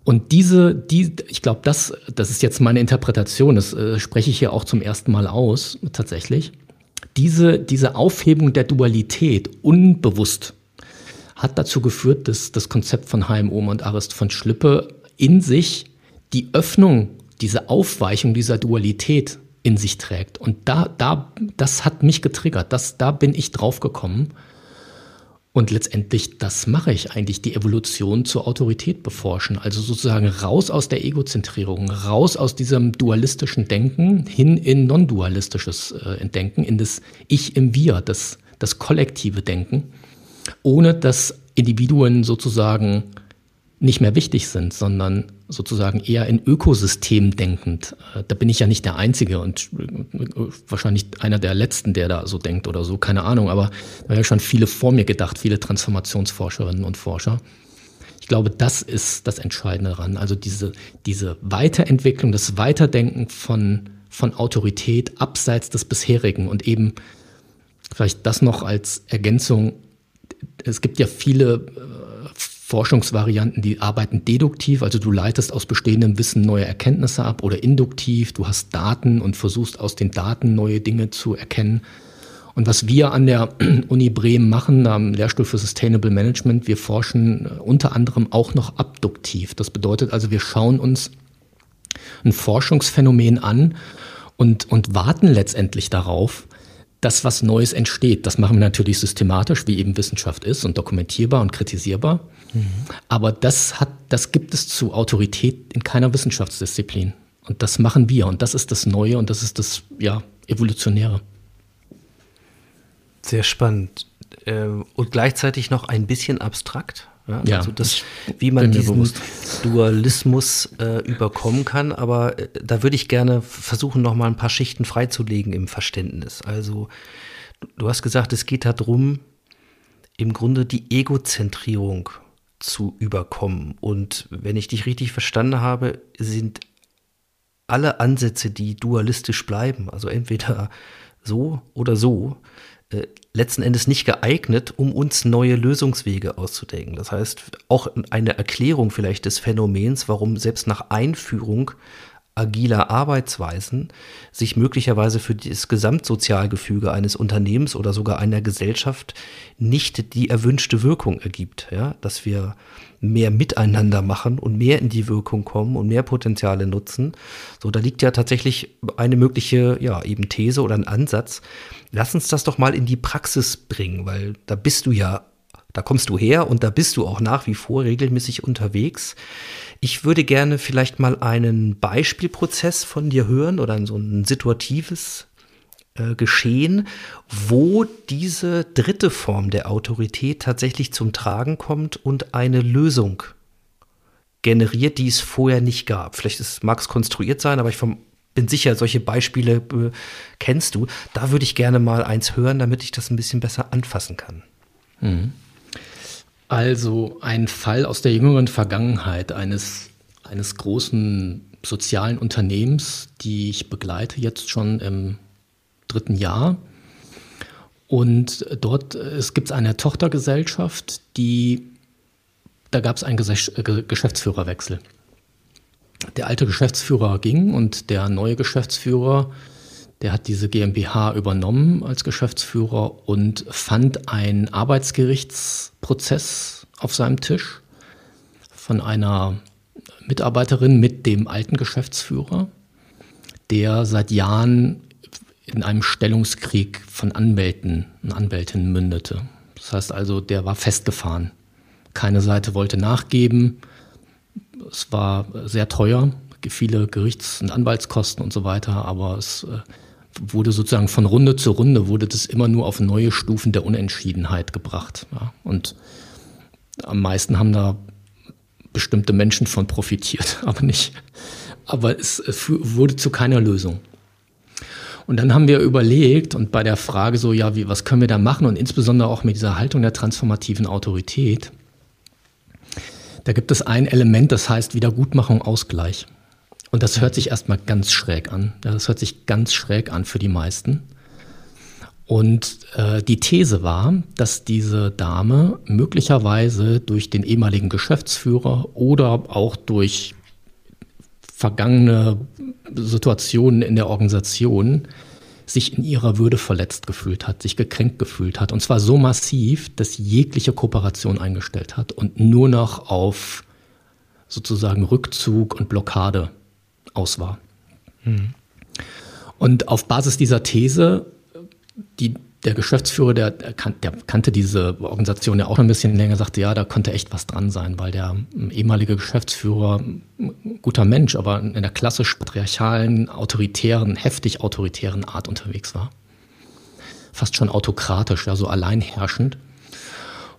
Und diese, die, ich glaube, das, das ist jetzt meine Interpretation, das äh, spreche ich hier auch zum ersten Mal aus, tatsächlich. Diese, diese Aufhebung der Dualität unbewusst hat dazu geführt, dass das Konzept von HMO und Arist von Schlippe in sich die Öffnung, diese Aufweichung dieser Dualität in sich trägt. Und da, da, das hat mich getriggert. Das, da bin ich drauf gekommen. Und letztendlich, das mache ich eigentlich, die Evolution zur Autorität beforschen. Also sozusagen raus aus der Egozentrierung, raus aus diesem dualistischen Denken hin in non-dualistisches äh, Denken, in das Ich im Wir, das, das kollektive Denken, ohne dass Individuen sozusagen nicht mehr wichtig sind, sondern sozusagen eher in Ökosystem denkend. Äh, da bin ich ja nicht der Einzige und äh, wahrscheinlich einer der Letzten, der da so denkt oder so, keine Ahnung. Aber da haben ja schon viele vor mir gedacht, viele Transformationsforscherinnen und Forscher. Ich glaube, das ist das Entscheidende daran. Also diese, diese Weiterentwicklung, das Weiterdenken von, von Autorität abseits des bisherigen und eben vielleicht das noch als Ergänzung. Es gibt ja viele äh, Forschungsvarianten, die arbeiten deduktiv, also du leitest aus bestehendem Wissen neue Erkenntnisse ab oder induktiv, du hast Daten und versuchst aus den Daten neue Dinge zu erkennen. Und was wir an der Uni Bremen machen, am Lehrstuhl für Sustainable Management, wir forschen äh, unter anderem auch noch abduktiv. Das bedeutet also, wir schauen uns ein Forschungsphänomen an und, und warten letztendlich darauf, dass was Neues entsteht. Das machen wir natürlich systematisch, wie eben Wissenschaft ist und dokumentierbar und kritisierbar. Mhm. Aber das hat, das gibt es zu Autorität in keiner Wissenschaftsdisziplin. Und das machen wir. Und das ist das Neue und das ist das, ja, Evolutionäre. Sehr spannend. Äh, und gleichzeitig noch ein bisschen abstrakt. Ja, ja, also das, wie man diesen bewusst. Dualismus äh, überkommen kann. Aber äh, da würde ich gerne versuchen, noch mal ein paar Schichten freizulegen im Verständnis. Also du hast gesagt, es geht darum, im Grunde die Egozentrierung zu überkommen. Und wenn ich dich richtig verstanden habe, sind alle Ansätze, die dualistisch bleiben, also entweder so oder so, äh, letzten Endes nicht geeignet, um uns neue Lösungswege auszudenken. Das heißt, auch eine Erklärung vielleicht des Phänomens, warum selbst nach Einführung agiler Arbeitsweisen sich möglicherweise für das Gesamtsozialgefüge eines Unternehmens oder sogar einer Gesellschaft nicht die erwünschte Wirkung ergibt. Ja? Dass wir mehr miteinander machen und mehr in die Wirkung kommen und mehr Potenziale nutzen. So, da liegt ja tatsächlich eine mögliche, ja, eben These oder ein Ansatz. Lass uns das doch mal in die Praxis bringen, weil da bist du ja, da kommst du her und da bist du auch nach wie vor regelmäßig unterwegs. Ich würde gerne vielleicht mal einen Beispielprozess von dir hören oder so ein situatives äh, Geschehen, wo diese dritte Form der Autorität tatsächlich zum Tragen kommt und eine Lösung generiert, die es vorher nicht gab. Vielleicht mag es konstruiert sein, aber ich vom, bin sicher, solche Beispiele äh, kennst du. Da würde ich gerne mal eins hören, damit ich das ein bisschen besser anfassen kann. Mhm. Also ein Fall aus der jüngeren Vergangenheit eines, eines großen sozialen Unternehmens, die ich begleite jetzt schon im dritten Jahr. Und dort es gibt eine Tochtergesellschaft, die, da gab es einen Geschäftsführerwechsel. Der alte Geschäftsführer ging und der neue Geschäftsführer der hat diese GmbH übernommen als Geschäftsführer und fand einen Arbeitsgerichtsprozess auf seinem Tisch von einer Mitarbeiterin mit dem alten Geschäftsführer, der seit Jahren in einem Stellungskrieg von Anwälten und Anwältinnen mündete. Das heißt also, der war festgefahren. Keine Seite wollte nachgeben. Es war sehr teuer, viele Gerichts- und Anwaltskosten und so weiter, aber es äh, wurde sozusagen von Runde zu Runde, wurde das immer nur auf neue Stufen der Unentschiedenheit gebracht. Ja. Und am meisten haben da bestimmte Menschen von profitiert, aber nicht. Aber es, es wurde zu keiner Lösung. Und dann haben wir überlegt und bei der Frage so, ja, wie, was können wir da machen und insbesondere auch mit dieser Haltung der transformativen Autorität, da gibt es ein Element, das heißt Wiedergutmachung, Ausgleich. Und das hört sich erstmal ganz schräg an. Das hört sich ganz schräg an für die meisten. Und äh, die These war, dass diese Dame möglicherweise durch den ehemaligen Geschäftsführer oder auch durch vergangene Situationen in der Organisation sich in ihrer Würde verletzt gefühlt hat, sich gekränkt gefühlt hat. Und zwar so massiv, dass jegliche Kooperation eingestellt hat und nur noch auf sozusagen Rückzug und Blockade aus war. Mhm. Und auf Basis dieser These, die der Geschäftsführer, der, der, kannte diese Organisation ja auch ein bisschen länger, sagte, ja, da konnte echt was dran sein, weil der ehemalige Geschäftsführer, guter Mensch, aber in der klassisch patriarchalen, autoritären, heftig autoritären Art unterwegs war. Fast schon autokratisch, ja, so alleinherrschend.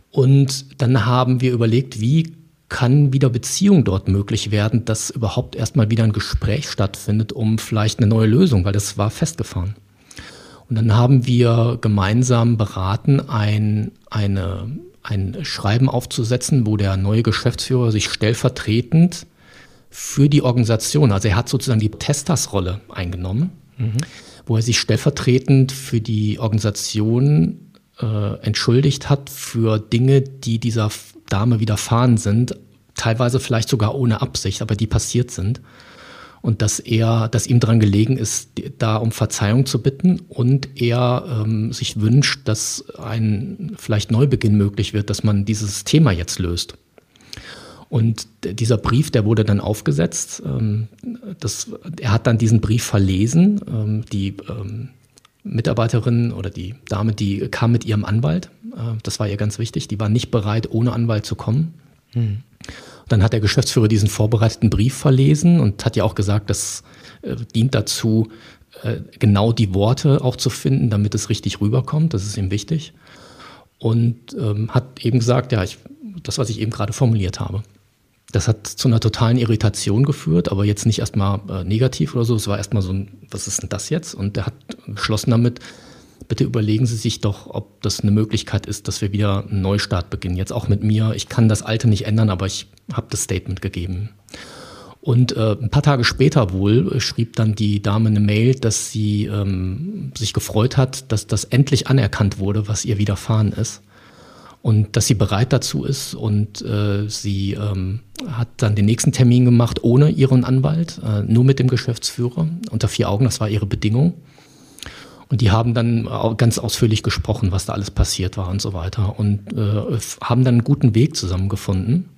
Und dann haben wir überlegt, wie kann wieder Beziehung dort möglich werden, dass überhaupt erstmal wieder ein Gespräch stattfindet, um vielleicht eine neue Lösung, weil das war festgefahren. Und dann haben wir gemeinsam beraten, ein, eine, ein Schreiben aufzusetzen, wo der neue Geschäftsführer sich stellvertretend für die Organisation, also er hat sozusagen die Testersrolle eingenommen, mhm. wo er sich stellvertretend für die Organisation äh, entschuldigt hat für Dinge, die dieser Dame widerfahren sind, teilweise vielleicht sogar ohne Absicht, aber die passiert sind. Und dass er, dass ihm daran gelegen ist, da um Verzeihung zu bitten und er ähm, sich wünscht, dass ein vielleicht Neubeginn möglich wird, dass man dieses Thema jetzt löst. Und dieser Brief, der wurde dann aufgesetzt. Ähm, das, er hat dann diesen Brief verlesen. Ähm, die ähm, Mitarbeiterin oder die Dame, die kam mit ihrem Anwalt. Äh, das war ihr ganz wichtig. Die war nicht bereit, ohne Anwalt zu kommen. Mhm. Dann hat der Geschäftsführer diesen vorbereiteten Brief verlesen und hat ja auch gesagt, das äh, dient dazu, äh, genau die Worte auch zu finden, damit es richtig rüberkommt. Das ist ihm wichtig. Und ähm, hat eben gesagt, ja, ich, das, was ich eben gerade formuliert habe. Das hat zu einer totalen Irritation geführt, aber jetzt nicht erstmal äh, negativ oder so. Es war erstmal so ein, was ist denn das jetzt? Und er hat geschlossen damit, bitte überlegen Sie sich doch, ob das eine Möglichkeit ist, dass wir wieder einen Neustart beginnen. Jetzt auch mit mir. Ich kann das Alte nicht ändern, aber ich habe das Statement gegeben. Und äh, ein paar Tage später wohl schrieb dann die Dame eine Mail, dass sie ähm, sich gefreut hat, dass das endlich anerkannt wurde, was ihr widerfahren ist und dass sie bereit dazu ist und äh, sie ähm, hat dann den nächsten Termin gemacht ohne ihren Anwalt, äh, nur mit dem Geschäftsführer unter vier Augen, das war ihre Bedingung. Und die haben dann ganz ausführlich gesprochen, was da alles passiert war und so weiter und äh, haben dann einen guten Weg zusammengefunden.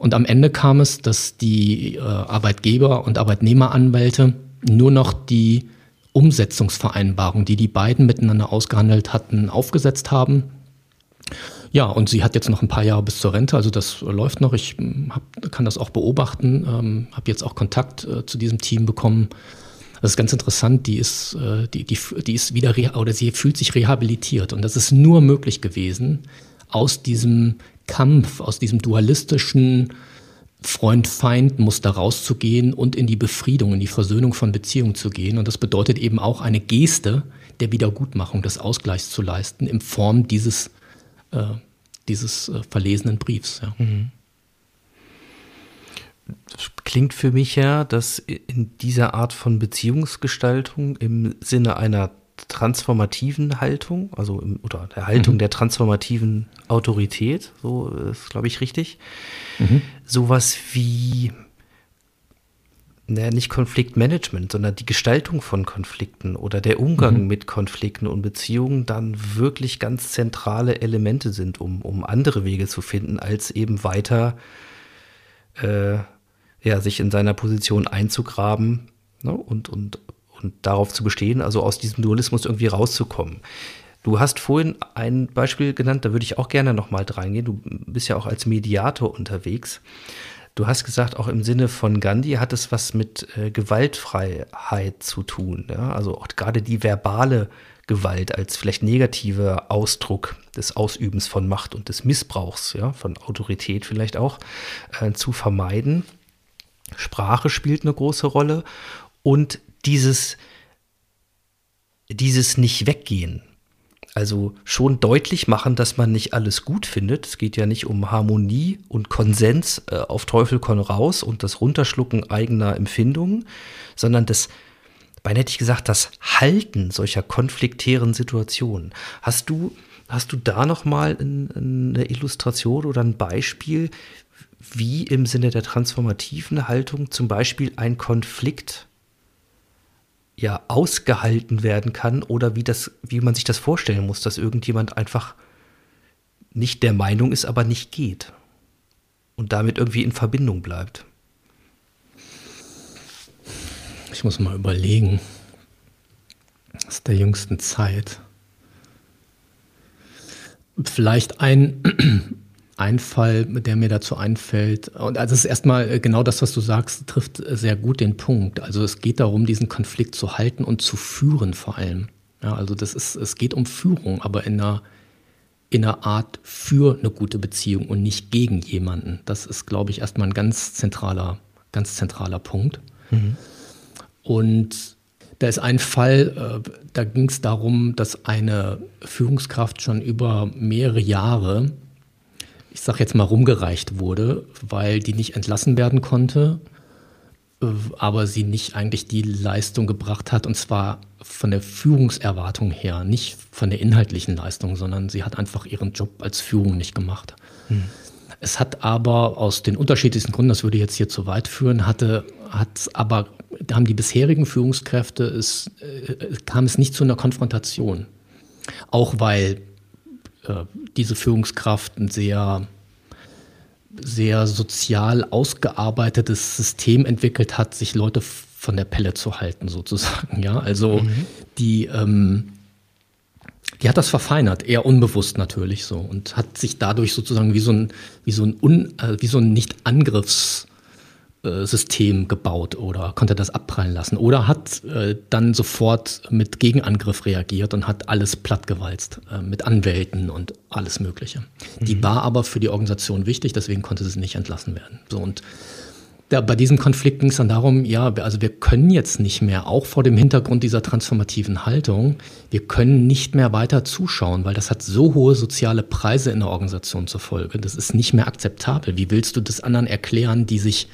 Und am Ende kam es, dass die äh, Arbeitgeber und Arbeitnehmeranwälte nur noch die Umsetzungsvereinbarung, die die beiden miteinander ausgehandelt hatten, aufgesetzt haben ja, und sie hat jetzt noch ein paar Jahre bis zur Rente, also das läuft noch. Ich hm, hab, kann das auch beobachten, ähm, habe jetzt auch Kontakt äh, zu diesem Team bekommen. Das ist ganz interessant, die ist, äh, die, die, die ist wieder, oder sie fühlt sich rehabilitiert. Und das ist nur möglich gewesen, aus diesem Kampf, aus diesem dualistischen Freund-Feind-Muster rauszugehen und in die Befriedung, in die Versöhnung von Beziehungen zu gehen. Und das bedeutet eben auch eine Geste der Wiedergutmachung, des Ausgleichs zu leisten, in Form dieses äh, dieses äh, verlesenen Briefs. Ja. Mhm. Klingt für mich ja, dass in dieser Art von Beziehungsgestaltung im Sinne einer transformativen Haltung, also im, oder der Haltung mhm. der transformativen Autorität, so ist, glaube ich, richtig, mhm. sowas wie naja, nicht Konfliktmanagement, sondern die Gestaltung von Konflikten oder der Umgang mhm. mit Konflikten und Beziehungen dann wirklich ganz zentrale Elemente sind, um, um andere Wege zu finden, als eben weiter äh, ja, sich in seiner Position einzugraben ne, und, und, und darauf zu bestehen, also aus diesem Dualismus irgendwie rauszukommen. Du hast vorhin ein Beispiel genannt, da würde ich auch gerne nochmal reingehen. Du bist ja auch als Mediator unterwegs. Du hast gesagt, auch im Sinne von Gandhi hat es was mit äh, Gewaltfreiheit zu tun. Ja? Also auch gerade die verbale Gewalt als vielleicht negativer Ausdruck des Ausübens von Macht und des Missbrauchs, ja, von Autorität vielleicht auch, äh, zu vermeiden. Sprache spielt eine große Rolle und dieses, dieses Nicht-Weggehen, also schon deutlich machen, dass man nicht alles gut findet. Es geht ja nicht um Harmonie und Konsens äh, auf Teufel komm raus und das Runterschlucken eigener Empfindungen, sondern das, beinahe hätte ich gesagt, das Halten solcher konfliktären Situationen. Hast du, hast du da noch mal eine Illustration oder ein Beispiel, wie im Sinne der transformativen Haltung zum Beispiel ein Konflikt ja ausgehalten werden kann oder wie das, wie man sich das vorstellen muss, dass irgendjemand einfach nicht der Meinung ist, aber nicht geht und damit irgendwie in Verbindung bleibt. Ich muss mal überlegen, aus der jüngsten Zeit. Vielleicht ein, ein Fall, der mir dazu einfällt, und also es ist erstmal äh, genau das, was du sagst, trifft äh, sehr gut den Punkt. Also es geht darum, diesen Konflikt zu halten und zu führen vor allem. Ja, also das ist, es geht um Führung, aber in einer, in einer Art für eine gute Beziehung und nicht gegen jemanden. Das ist, glaube ich, erstmal ein ganz zentraler, ganz zentraler Punkt. Mhm. Und da ist ein Fall, äh, da ging es darum, dass eine Führungskraft schon über mehrere Jahre ich sage jetzt mal, rumgereicht wurde, weil die nicht entlassen werden konnte, äh, aber sie nicht eigentlich die Leistung gebracht hat, und zwar von der Führungserwartung her, nicht von der inhaltlichen Leistung, sondern sie hat einfach ihren Job als Führung nicht gemacht. Hm. Es hat aber aus den unterschiedlichsten Gründen, das würde jetzt hier zu weit führen, hatte, hat aber, haben die bisherigen Führungskräfte, es, äh, kam es nicht zu einer Konfrontation. Auch weil äh, diese Führungskraft ein sehr, sehr sozial ausgearbeitetes System entwickelt hat, sich Leute von der Pelle zu halten, sozusagen. Ja, also mhm. die, ähm, die hat das verfeinert, eher unbewusst natürlich so und hat sich dadurch sozusagen wie so ein, wie so ein, Un, äh, wie so ein Nicht-Angriffs- System gebaut oder konnte das abprallen lassen oder hat äh, dann sofort mit Gegenangriff reagiert und hat alles plattgewalzt äh, mit Anwälten und alles Mögliche. Mhm. Die war aber für die Organisation wichtig, deswegen konnte sie nicht entlassen werden. So und da, bei diesem Konflikt ging es dann darum, ja, also wir können jetzt nicht mehr, auch vor dem Hintergrund dieser transformativen Haltung, wir können nicht mehr weiter zuschauen, weil das hat so hohe soziale Preise in der Organisation zur Folge. Das ist nicht mehr akzeptabel. Wie willst du das anderen erklären, die sich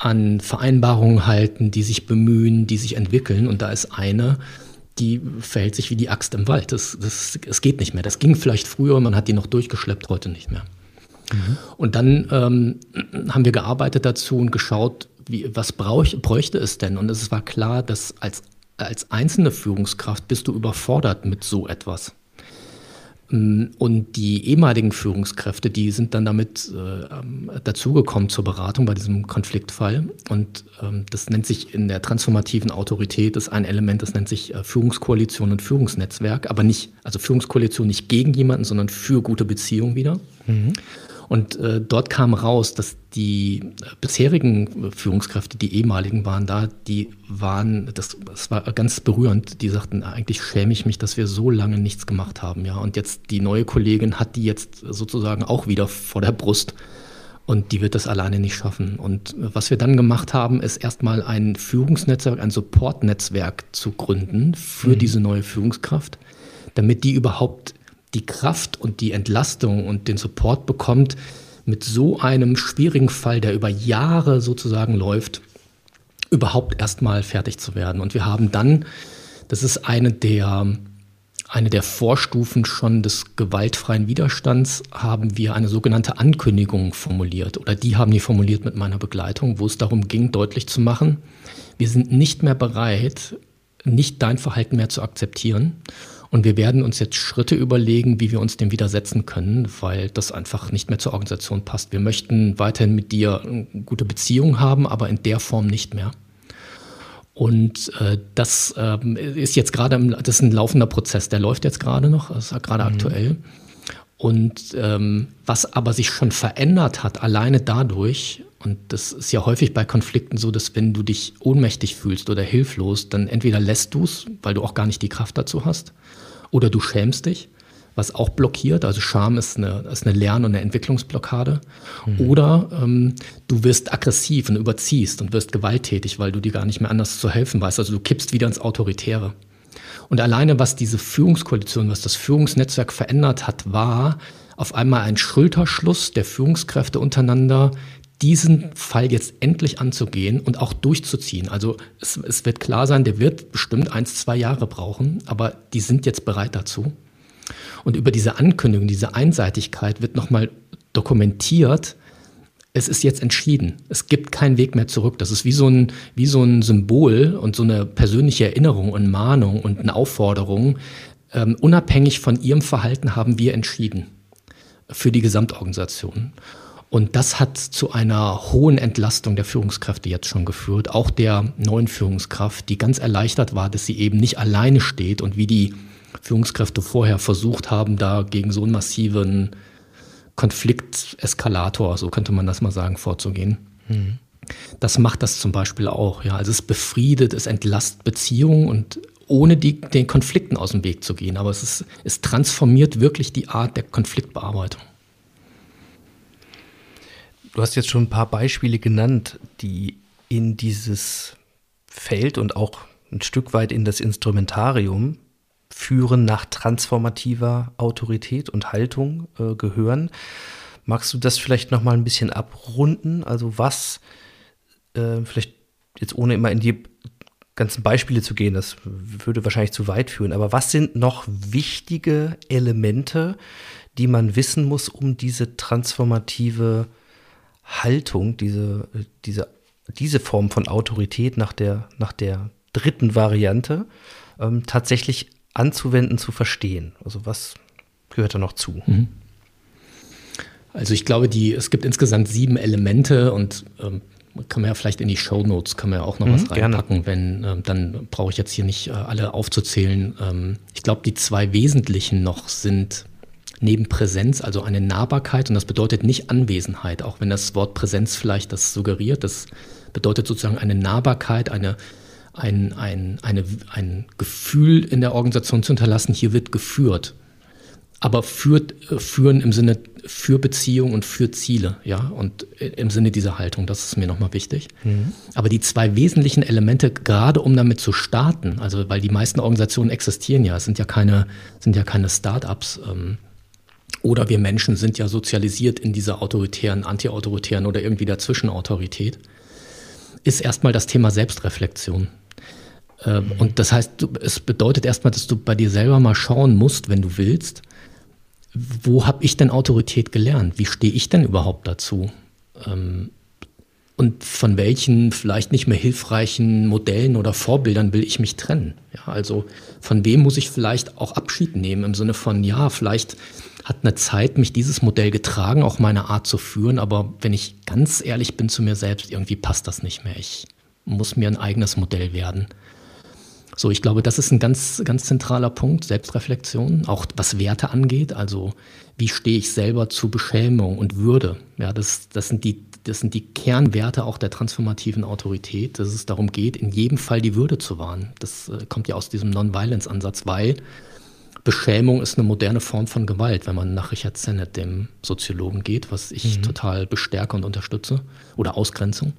an Vereinbarungen halten, die sich bemühen, die sich entwickeln. Und da ist eine, die verhält sich wie die Axt im Wald. Das, das, das geht nicht mehr. Das ging vielleicht früher, man hat die noch durchgeschleppt, heute nicht mehr. Mhm. Und dann ähm, haben wir gearbeitet dazu und geschaut, wie, was brauch, bräuchte es denn? Und es war klar, dass als, als einzelne Führungskraft bist du überfordert mit so etwas. Ähm, und die ehemaligen Führungskräfte, die sind dann damit äh, ähm, dazugekommen zur Beratung bei diesem Konfliktfall. Und ähm, das nennt sich in der transformativen Autorität, das ist ein Element, das nennt sich äh, Führungskoalition und Führungsnetzwerk, aber nicht, also Führungskoalition nicht gegen jemanden, sondern für gute Beziehungen wieder. Mhm. Und äh, dort kam raus, dass die bisherigen Führungskräfte, die ehemaligen waren da, die waren, das, das war ganz berührend, die sagten, eigentlich schäme ich mich, dass wir so lange nichts gemacht haben. Ja, und jetzt die neue Kollegin hat die jetzt sozusagen auch wieder vor der Brust. Und die wird das alleine nicht schaffen. Und was wir dann gemacht haben, ist erstmal ein Führungsnetzwerk, ein Supportnetzwerk zu gründen für mhm. diese neue Führungskraft, damit die überhaupt die Kraft und die Entlastung und den Support bekommt, mit so einem schwierigen Fall, der über Jahre sozusagen läuft, überhaupt erstmal fertig zu werden. Und wir haben dann, das ist eine der, eine der Vorstufen schon des gewaltfreien Widerstands, haben wir eine sogenannte Ankündigung formuliert. Oder die haben die formuliert mit meiner Begleitung, wo es darum ging, deutlich zu machen, wir sind nicht mehr bereit, nicht dein Verhalten mehr zu akzeptieren und wir werden uns jetzt Schritte überlegen, wie wir uns dem widersetzen können, weil das einfach nicht mehr zur Organisation passt. Wir möchten weiterhin mit dir eine gute Beziehung haben, aber in der Form nicht mehr. Und äh, das äh, ist jetzt gerade, das ist ein laufender Prozess, der läuft jetzt gerade noch, das ist gerade mhm. aktuell. Und ähm, was aber sich schon verändert hat, alleine dadurch, Und das ist ja häufig bei Konflikten so, dass wenn du dich ohnmächtig fühlst oder hilflos, dann entweder lässt du es, weil du auch gar nicht die Kraft dazu hast, oder du schämst dich, was auch blockiert. Also Scham ist eine, ist eine Lern- und eine Entwicklungsblockade. Mhm. Oder ähm, du wirst aggressiv und überziehst und wirst gewalttätig, weil du dir gar nicht mehr anders zu helfen weißt. Also du kippst wieder ins Autoritäre. Und alleine, was diese Führungskoalition, was das Führungsnetzwerk verändert hat, war auf einmal ein Schulterschluss der Führungskräfte untereinander, diesen Fall jetzt endlich anzugehen und auch durchzuziehen. Also es, es wird klar sein, der wird bestimmt eins, zwei Jahre brauchen, aber die sind jetzt bereit dazu. Und über diese Ankündigung, diese Einseitigkeit wird nochmal dokumentiert, es ist jetzt entschieden. Es gibt keinen Weg mehr zurück. Das ist wie so ein, wie so ein Symbol und so eine persönliche Erinnerung und Mahnung und eine Aufforderung. Ähm, unabhängig von ihrem Verhalten haben wir entschieden für die Gesamtorganisation. Und das hat zu einer hohen Entlastung der Führungskräfte jetzt schon geführt, auch der neuen Führungskraft, die ganz erleichtert war, dass sie eben nicht alleine steht und wie die Führungskräfte vorher versucht haben, da gegen so einen massiven Konflikteskalator, so könnte man das mal sagen, vorzugehen. Mhm. Das macht das zum Beispiel auch. Ja. Also es befriedet, es entlastet Beziehungen und ohne die, den Konflikten aus dem Weg zu gehen. Aber es, ist, es transformiert wirklich die Art der Konfliktbearbeitung. Du hast jetzt schon ein paar Beispiele genannt, die in dieses Feld und auch ein Stück weit in das Instrumentarium führen nach transformativer Autorität und Haltung äh, gehören. Magst du das vielleicht noch mal ein bisschen abrunden? Also was äh, vielleicht jetzt ohne immer in die ganzen Beispiele zu gehen, das würde wahrscheinlich zu weit führen. Aber was sind noch wichtige Elemente, die man wissen muss, um diese transformative Haltung, diese, diese, diese Form von Autorität nach der, nach der dritten Variante ähm, tatsächlich anzuwenden, zu verstehen? Also was gehört da noch zu? Mhm. Also ich glaube, die, es gibt insgesamt sieben Elemente und ähm, kann man ja vielleicht in die Show Notes kann man ja auch noch mhm, was reinpacken, gerne. wenn ähm, dann brauche ich jetzt hier nicht äh, alle aufzuzählen. Ähm, ich glaube, die zwei wesentlichen noch sind neben Präsenz, also eine Nahbarkeit und das bedeutet nicht Anwesenheit, auch wenn das Wort Präsenz vielleicht das suggeriert. Das bedeutet sozusagen eine Nahbarkeit, eine ein, ein, eine, ein Gefühl in der Organisation zu hinterlassen, hier wird geführt. Aber führt, äh, führen im Sinne für Beziehung und für Ziele, ja, und im Sinne dieser Haltung, das ist mir nochmal wichtig. Mhm. Aber die zwei wesentlichen Elemente, gerade um damit zu starten, also weil die meisten Organisationen existieren ja, es sind ja keine, sind ja keine Start-ups, ähm, oder wir Menschen sind ja sozialisiert in dieser autoritären, antiautoritären oder irgendwie dazwischen Autorität, ist erstmal das Thema Selbstreflexion. Ähm, und das heißt, es bedeutet erstmal, dass du bei dir selber mal schauen musst, wenn du willst, wo habe ich denn Autorität gelernt? Wie stehe ich denn überhaupt dazu? Ähm, und von welchen vielleicht nicht mehr hilfreichen Modellen oder Vorbildern will ich mich trennen? Ja, also von wem muss ich vielleicht auch Abschied nehmen im Sinne von, ja, vielleicht hat eine Zeit mich dieses Modell getragen, auch meine Art zu führen, aber wenn ich ganz ehrlich bin zu mir selbst, irgendwie passt das nicht mehr. Ich muss mir ein eigenes Modell werden. So, ich glaube, das ist ein ganz, ganz zentraler Punkt, Selbstreflexion, auch was Werte angeht. Also, wie stehe ich selber zu Beschämung und Würde? Ja, das, das, sind die, das sind die Kernwerte auch der transformativen Autorität, dass es darum geht, in jedem Fall die Würde zu wahren. Das äh, kommt ja aus diesem Non-Violence-Ansatz, weil Beschämung ist eine moderne Form von Gewalt, wenn man nach Richard Sennett, dem Soziologen, geht, was ich mhm. total bestärke und unterstütze, oder Ausgrenzung.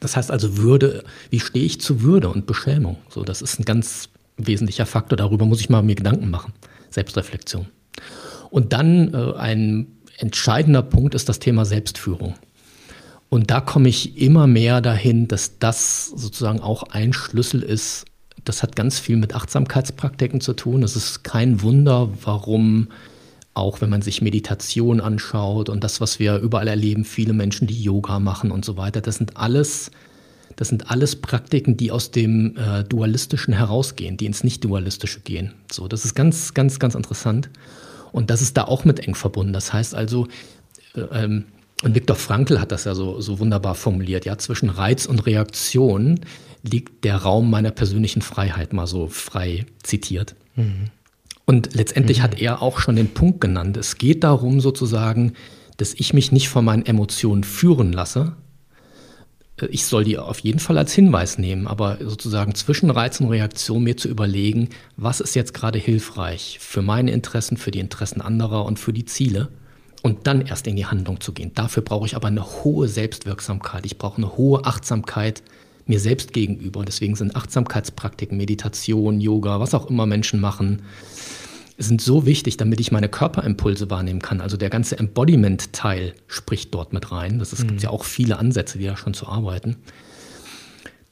Das heißt also Würde, wie stehe ich zu Würde und Beschämung? So, das ist ein ganz wesentlicher Faktor. Darüber muss ich mal mir Gedanken machen. Selbstreflexion. Und dann äh, ein entscheidender Punkt ist das Thema Selbstführung. Und da komme ich immer mehr dahin, dass das sozusagen auch ein Schlüssel ist. Das hat ganz viel mit Achtsamkeitspraktiken zu tun. Es ist kein Wunder, warum auch wenn man sich Meditation anschaut und das, was wir überall erleben, viele Menschen, die Yoga machen und so weiter, das sind alles, das sind alles Praktiken, die aus dem äh, Dualistischen herausgehen, die ins Nicht-Dualistische gehen. So, das ist ganz, ganz, ganz interessant. Und das ist da auch mit eng verbunden. Das heißt also, äh, ähm, und Viktor Frankl hat das ja so, so wunderbar formuliert, ja, zwischen Reiz und Reaktion liegt der Raum meiner persönlichen Freiheit, mal so frei zitiert. Mhm. Und letztendlich mhm. hat er auch schon den Punkt genannt. Es geht darum sozusagen, dass ich mich nicht von meinen Emotionen führen lasse, äh, ich soll die auf jeden Fall als Hinweis nehmen, aber sozusagen zwischen Reiz und Reaktion mir zu überlegen, was ist jetzt gerade hilfreich für meine Interessen, für die Interessen anderer und für die Ziele und dann erst in die Handlung zu gehen. Dafür brauche ich aber eine hohe Selbstwirksamkeit. Ich brauche eine hohe Achtsamkeit mir selbst gegenüber. Und deswegen sind Achtsamkeitspraktiken, Meditation, Yoga, was auch immer Menschen machen, sind so wichtig, damit ich meine Körperimpulse wahrnehmen kann. Also der ganze Embodiment-Teil spricht dort mit rein. Das ist, mhm. gibt ja auch viele Ansätze, die da schon zu arbeiten.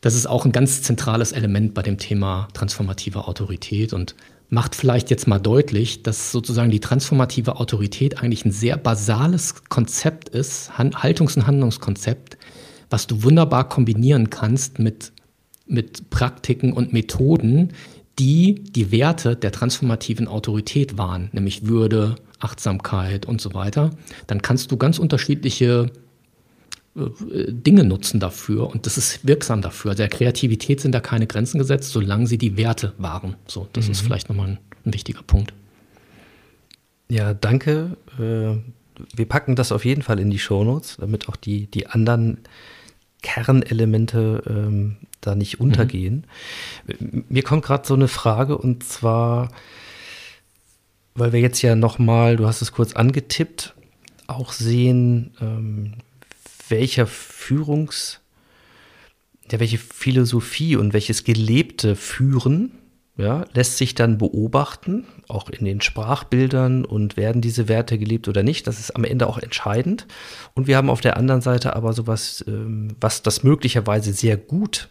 Das ist auch ein ganz zentrales Element bei dem Thema transformative Autorität und macht vielleicht jetzt mal deutlich, dass sozusagen die transformative Autorität eigentlich ein sehr basales Konzept ist, Haltungs- und Handlungskonzept, was du wunderbar kombinieren kannst mit, mit Praktiken und Methoden, die die Werte der transformativen Autorität waren, nämlich Würde, Achtsamkeit und so weiter, dann kannst du ganz unterschiedliche Dinge nutzen dafür und das ist wirksam dafür. Der Kreativität sind da keine Grenzen gesetzt, solange sie die Werte wahren. So, das mhm. ist vielleicht nochmal ein, ein wichtiger Punkt. Ja, danke. Äh, wir packen das auf jeden Fall in die Shownotes, damit auch die, die anderen Kernelemente ähm, da nicht untergehen. Mhm. Mir kommt gerade so eine Frage und zwar, weil wir jetzt ja nochmal, du hast es kurz angetippt, auch sehen, ähm, welcher Führungs, ja, welche Philosophie und welches gelebte Führen ja, lässt sich dann beobachten, auch in den Sprachbildern und werden diese Werte gelebt oder nicht. Das ist am Ende auch entscheidend. Und wir haben auf der anderen Seite aber sowas, ähm, was das möglicherweise sehr gut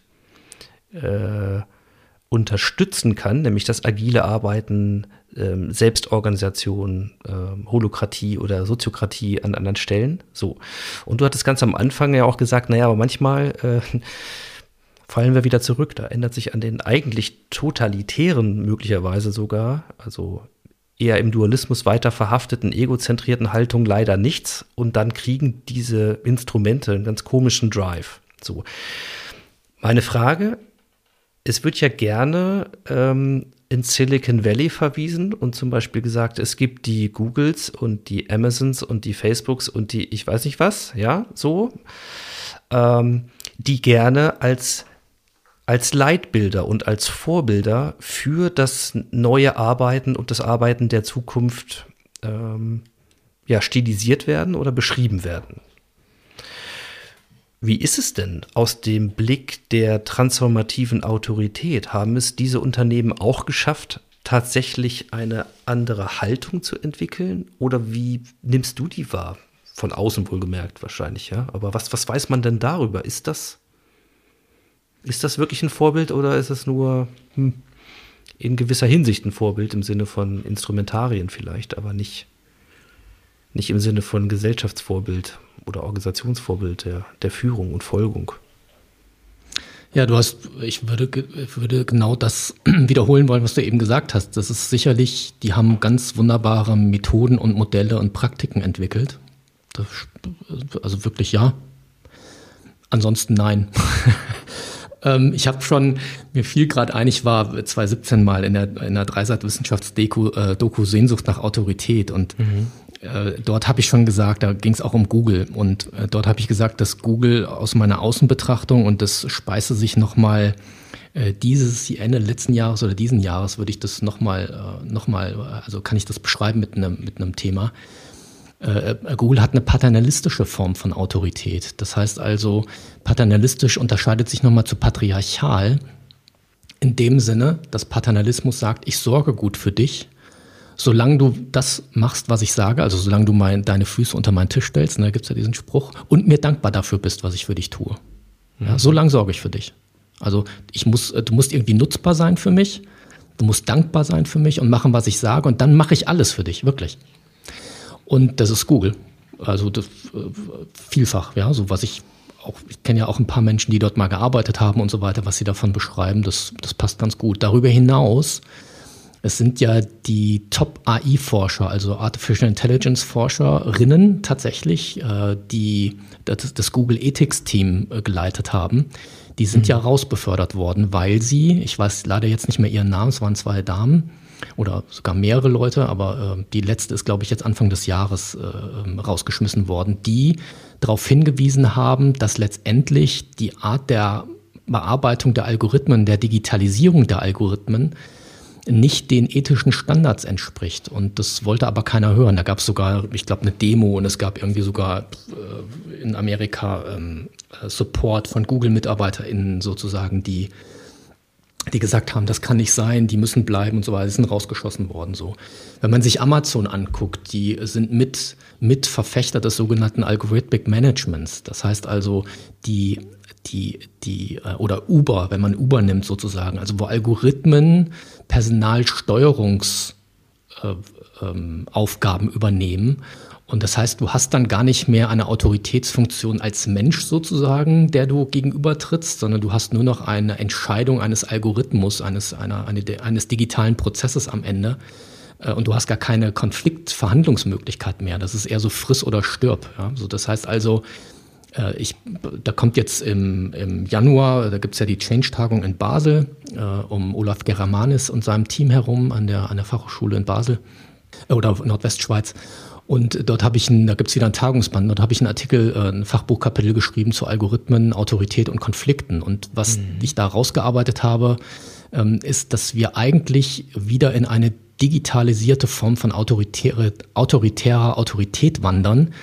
äh, unterstützen kann, nämlich das agile Arbeiten, ähm, Selbstorganisation, ähm, Holokratie oder Soziokratie an anderen Stellen. So. Und du hattest ganz am Anfang ja auch gesagt, naja, aber manchmal äh, fallen wir wieder zurück. Da ändert sich an den eigentlich totalitären möglicherweise sogar, also eher im Dualismus weiter verhafteten, egozentrierten Haltung leider nichts. Und dann kriegen diese Instrumente einen ganz komischen Drive. So. Meine Frage, es wird ja gerne ähm, in Silicon Valley verwiesen und zum Beispiel gesagt, es gibt die Googles und die Amazons und die Facebooks und die ich weiß nicht was, ja, so, ähm, die gerne als als Leitbilder und als Vorbilder für das neue Arbeiten und das Arbeiten der Zukunft ähm, ja, stilisiert werden oder beschrieben werden. Wie ist es denn aus dem Blick der transformativen Autorität? Haben es diese Unternehmen auch geschafft, tatsächlich eine andere Haltung zu entwickeln? Oder wie nimmst du die wahr? Von außen wohlgemerkt wahrscheinlich, ja. Aber was, was weiß man denn darüber? Ist das ist das wirklich ein Vorbild oder ist es nur hm, in gewisser Hinsicht ein Vorbild im Sinne von Instrumentarien vielleicht, aber nicht, nicht im Sinne von Gesellschaftsvorbild oder Organisationsvorbild der, der Führung und Folgung? Ja, du hast, ich würde, würde genau das wiederholen wollen, was du eben gesagt hast. Das ist sicherlich, die haben ganz wunderbare Methoden und Modelle und Praktiken entwickelt. Das, also wirklich ja. Ansonsten nein. Ähm, ich habe schon, mir fiel gerade ein, ich war 2017 mal in der, in der Dreisat-Wissenschafts-Doku äh, Sehnsucht nach Autorität und mhm. Äh, dort habe ich schon gesagt, da ging es auch um Google und äh, dort habe ich gesagt, dass Google aus meiner Außenbetrachtung und das speise sich nochmal äh, dieses Ende letzten Jahres oder diesen Jahres würde ich das nochmal, noch also kann ich das beschreiben mit einem mit einem Thema. Google hat eine paternalistische Form von Autorität. Das heißt also, paternalistisch unterscheidet sich nochmal zu patriarchal in dem Sinne, dass Paternalismus sagt, ich sorge gut für dich, solange du das machst, was ich sage, also solange du mein, deine Füße unter meinen Tisch stellst, da gibt es ja diesen Spruch, und mir dankbar dafür bist, was ich für dich tue. Ja, mhm. so lange sorge ich für dich. Also ich muss, du musst irgendwie nutzbar sein für mich, du musst dankbar sein für mich und machen, was ich sage, und dann mache ich alles für dich, wirklich. Und das ist Google. Also das, äh, vielfach, ja, so was ich auch, ich kenne ja auch ein paar Menschen, die dort mal gearbeitet haben und so weiter, was sie davon beschreiben, das, das passt ganz gut. Darüber hinaus, es sind ja die Top-AI-Forscher, also Artificial Intelligence-Forscherinnen tatsächlich, äh, die das, das Google Ethics-Team äh, geleitet haben. Die sind mhm. ja rausbefördert worden, weil sie, ich weiß leider jetzt nicht mehr ihren Namen, es waren zwei Damen, oder sogar mehrere Leute, aber äh, die letzte ist, glaube ich, jetzt Anfang des Jahres äh, ähm, rausgeschmissen worden, die darauf hingewiesen haben, dass letztendlich die Art der Bearbeitung der Algorithmen, der Digitalisierung der Algorithmen nicht den ethischen Standards entspricht. Und das wollte aber keiner hören. Da gab es sogar, ich glaube, eine Demo und es gab irgendwie sogar äh, in Amerika ähm, Support von Google-MitarbeiterInnen sozusagen, die die gesagt haben, das kann nicht sein, die müssen bleiben und so weiter, die sind rausgeschossen worden. So. Wenn man sich Amazon anguckt, die sind mit, mit Verfechter des sogenannten Algorithmic Managements. Das heißt also, die, die, die, äh, oder Uber, wenn man Uber nimmt sozusagen, also wo Algorithmen Personalsteuerungsaufgaben äh, ähm, übernehmen und das heißt, du hast dann gar nicht mehr eine Autoritätsfunktion als Mensch sozusagen, der du gegenüber trittst, sondern du hast nur noch eine Entscheidung eines Algorithmus, eines, einer, eine, eines digitalen Prozesses am Ende. Äh, und du hast gar keine Konfliktverhandlungsmöglichkeit mehr. Das ist eher so friss oder stirb. Ja? So, das heißt also, äh, ich, da kommt jetzt im, im Januar, da gibt es ja die Change-Tagung in Basel äh, um Olaf Geramanis und seinem Team herum an der, an der Fachhochschule in Basel oder Nordwestschweiz. Und dort habe ich, ein, da gibt es wieder ein Tagungsband, dort habe ich einen Artikel, äh, ein Fachbuchkapitel geschrieben zu Algorithmen, Autorität und Konflikten. Und was mhm. ich da rausgearbeitet habe, ähm, ist, dass wir eigentlich wieder in eine digitalisierte Form von autoritäre, autoritärer Autorität wandern.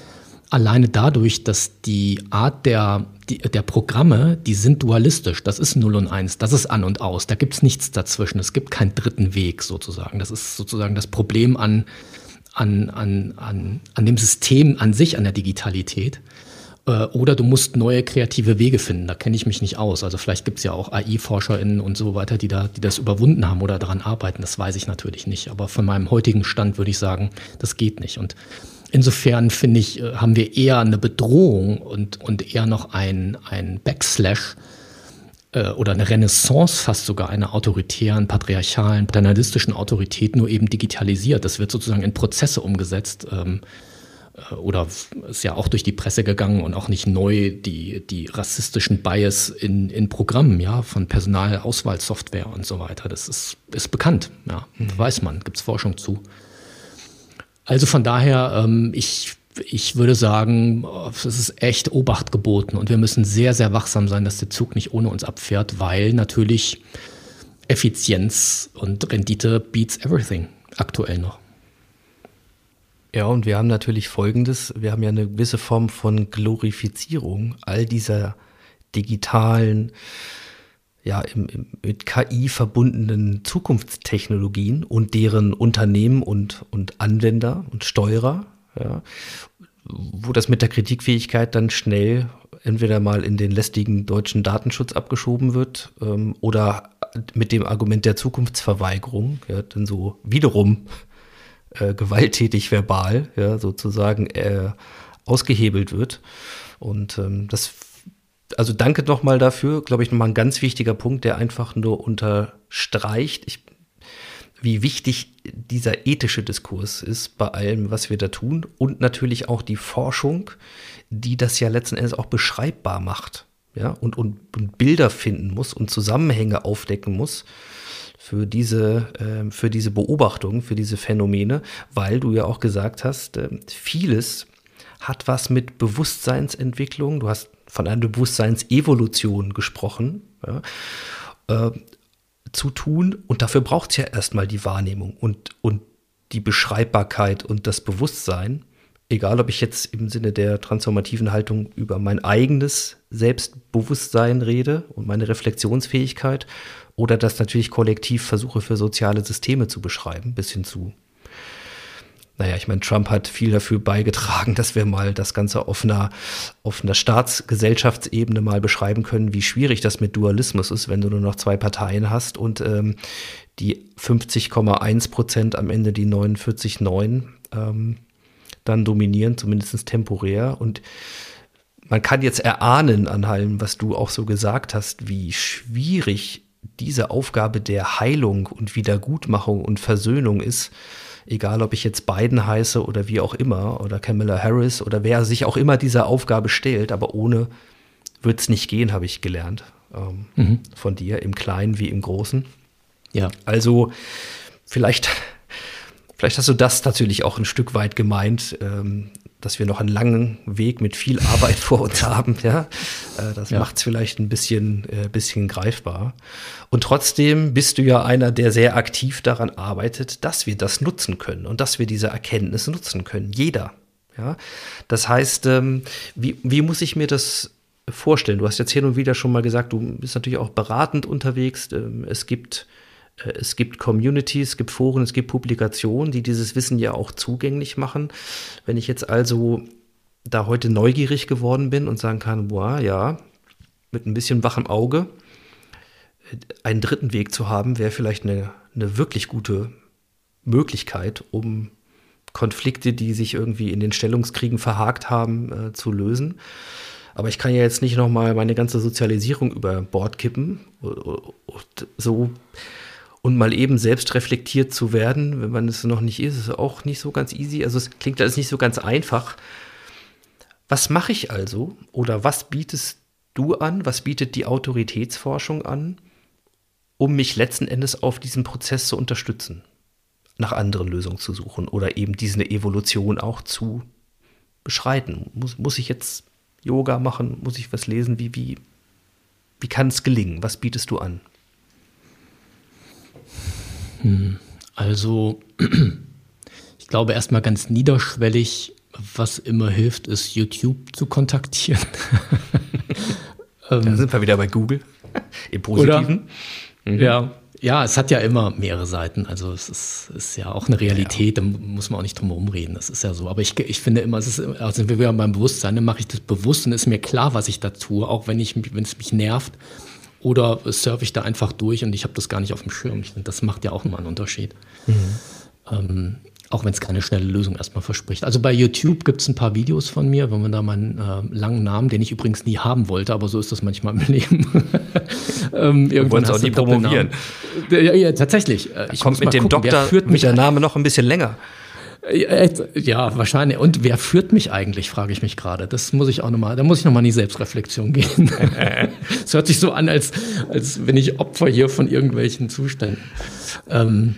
Alleine dadurch, dass die Art der, die, der Programme, die sind dualistisch. Das ist 0 und 1, das ist an und aus. Da gibt es nichts dazwischen. Es gibt keinen dritten Weg sozusagen. Das ist sozusagen das Problem an an, an, an, an dem System an sich, an der Digitalität. Äh, oder du musst neue kreative Wege finden. Da kenne ich mich nicht aus. Also vielleicht gibt es ja auch AI-ForscherInnen und so weiter, die, da, die das überwunden haben oder daran arbeiten. Das weiß ich natürlich nicht. Aber von meinem heutigen Stand würde ich sagen, das geht nicht. Und insofern finde ich, äh, haben wir eher eine Bedrohung und, und eher noch ein, ein Backslash äh, oder eine Renaissance fast sogar einer autoritären, patriarchalen, paternalistischen Autorität nur eben digitalisiert. Das wird sozusagen in Prozesse umgesetzt. Ähm, äh, oder ist ja auch durch die Presse gegangen und auch nicht neu die, die rassistischen Bias in, in Programmen, ja, von Personalauswahlsoftware und so weiter. Das ist, ist bekannt, ja, mhm. weiß man, gibt es Forschung zu. Also von daher, ähm, ich ich würde sagen, es ist echt Obacht geboten und wir müssen sehr, sehr wachsam sein, dass der Zug nicht ohne uns abfährt, weil natürlich Effizienz und Rendite beats everything aktuell noch. Ja, und wir haben natürlich Folgendes, wir haben ja eine gewisse Form von Glorifizierung all dieser digitalen, ja, im, im, mit KI verbundenen Zukunftstechnologien und deren Unternehmen und, und Anwender und Steuerer ja, wo das mit der Kritikfähigkeit dann schnell entweder mal in den lästigen deutschen Datenschutz abgeschoben wird ähm, oder mit dem Argument der Zukunftsverweigerung, ja, dann so wiederum äh, gewalttätig verbal, ja, sozusagen äh, ausgehebelt wird. Und ähm, das, also danke nochmal dafür, glaube ich, nochmal ein ganz wichtiger Punkt, der einfach nur unterstreicht. Ich wie wichtig dieser ethische Diskurs ist bei allem, was wir da tun und natürlich auch die Forschung, die das ja letzten Endes auch beschreibbar macht, ja, und, und, und Bilder finden muss und Zusammenhänge aufdecken muss für diese, äh, für diese Beobachtung, für diese Phänomene, weil du ja auch gesagt hast, äh, vieles hat was mit Bewusstseinsentwicklung, du hast von einer Bewusstseinsevolution gesprochen, ja, äh, zu tun. Und dafür braucht es ja erstmal die Wahrnehmung und, und die Beschreibbarkeit und das Bewusstsein. Egal, ob ich jetzt im Sinne der transformativen Haltung über mein eigenes Selbstbewusstsein rede und meine Reflexionsfähigkeit oder das natürlich kollektiv versuche für soziale Systeme zu beschreiben, bis hin zu naja, ich meine, Trump hat viel dafür beigetragen, dass wir mal das Ganze auf einer, auf einer Staatsgesellschaftsebene mal beschreiben können, wie schwierig das mit Dualismus ist, wenn du nur noch zwei Parteien hast und ähm, die 50,1 Prozent am Ende die 49,9 ähm, dann dominieren, zumindest temporär. Und man kann jetzt erahnen an allem, was du auch so gesagt hast, wie schwierig diese Aufgabe der Heilung und Wiedergutmachung und Versöhnung ist egal ob ich jetzt Biden heiße oder wie auch immer, oder Kamala Harris oder wer sich auch immer dieser Aufgabe stellt, aber ohne wird es nicht gehen, habe ich gelernt ähm, mhm. von dir, im Kleinen wie im Großen. Ja. Also vielleicht, Vielleicht hast du das natürlich auch ein Stück weit gemeint, ähm, dass wir noch einen langen Weg mit viel Arbeit vor uns haben. Ja, äh, das ja. macht es vielleicht ein bisschen, äh, bisschen greifbar. Und trotzdem bist du ja einer, der sehr aktiv daran arbeitet, dass wir das nutzen können und dass wir diese Erkenntnis nutzen können. Jeder. Ja, das heißt, ähm, wie, wie muss ich mir das vorstellen? Du hast jetzt hin und wieder schon mal gesagt, du bist natürlich auch beratend unterwegs. Ähm, es gibt es gibt Communities, es gibt Foren, es gibt Publikationen, die dieses Wissen ja auch zugänglich machen. Wenn ich jetzt also da heute neugierig geworden bin und sagen kann, boah, ja, mit ein bisschen wachem Auge, äh, einen dritten Weg zu haben, wäre vielleicht eine, eine wirklich gute Möglichkeit, um Konflikte, die sich irgendwie in den Stellungskriegen verhakt haben, äh, zu lösen. Aber ich kann ja jetzt nicht nochmal meine ganze Sozialisierung über Bord kippen. So und mal eben selbst reflektiert zu werden, wenn man es noch nicht ist, ist auch nicht so ganz easy. Also es klingt alles nicht so ganz einfach. Was mache ich also oder was bietest du an, was bietet die Autoritätsforschung an, um mich letzten Endes auf diesen Prozess zu unterstützen, nach anderen Lösungen zu suchen oder eben diese Evolution auch zu beschreiten? Muss, muss ich jetzt Yoga machen? Muss ich was lesen? Wie, wie, wie kann es gelingen? Was bietest du an? Hm, also, ich glaube erstmal ganz niederschwellig, was immer hilft, ist YouTube zu kontaktieren. da sind wir wieder bei Google. Im Positiven. Mhm. Ja, ja, es hat ja immer mehrere Seiten. Also es ist, ist ja auch eine Realität, ja. da muss man auch nicht drum herum reden. Das ist ja so. Aber ich, ich finde immer, es ist, also wir beim Bewusstsein, dann mache ich das bewusst und ist mir klar, was ich da tue, auch wenn ich wenn es mich nervt. Oder surfe ich da einfach durch und ich habe das gar nicht auf dem Schirm. Ich finde, das macht ja auch nochmal einen Unterschied. Mhm. Ähm, auch wenn es keine schnelle Lösung erstmal verspricht. Also bei YouTube gibt es ein paar Videos von mir, wenn man da meinen äh, langen Namen, den ich übrigens nie haben wollte, aber so ist das manchmal im Leben. ähm, wollen es auch nie promovieren. Ja, ja, tatsächlich. Äh, ich Kommt mit dem gucken, Doktor führt mit der Name noch ein bisschen länger. Ja, wahrscheinlich. Und wer führt mich eigentlich, frage ich mich gerade. Das muss ich auch nochmal, da muss ich nochmal in die Selbstreflexion gehen. Es hört sich so an, als, als wenn ich Opfer hier von irgendwelchen Zuständen. Ähm,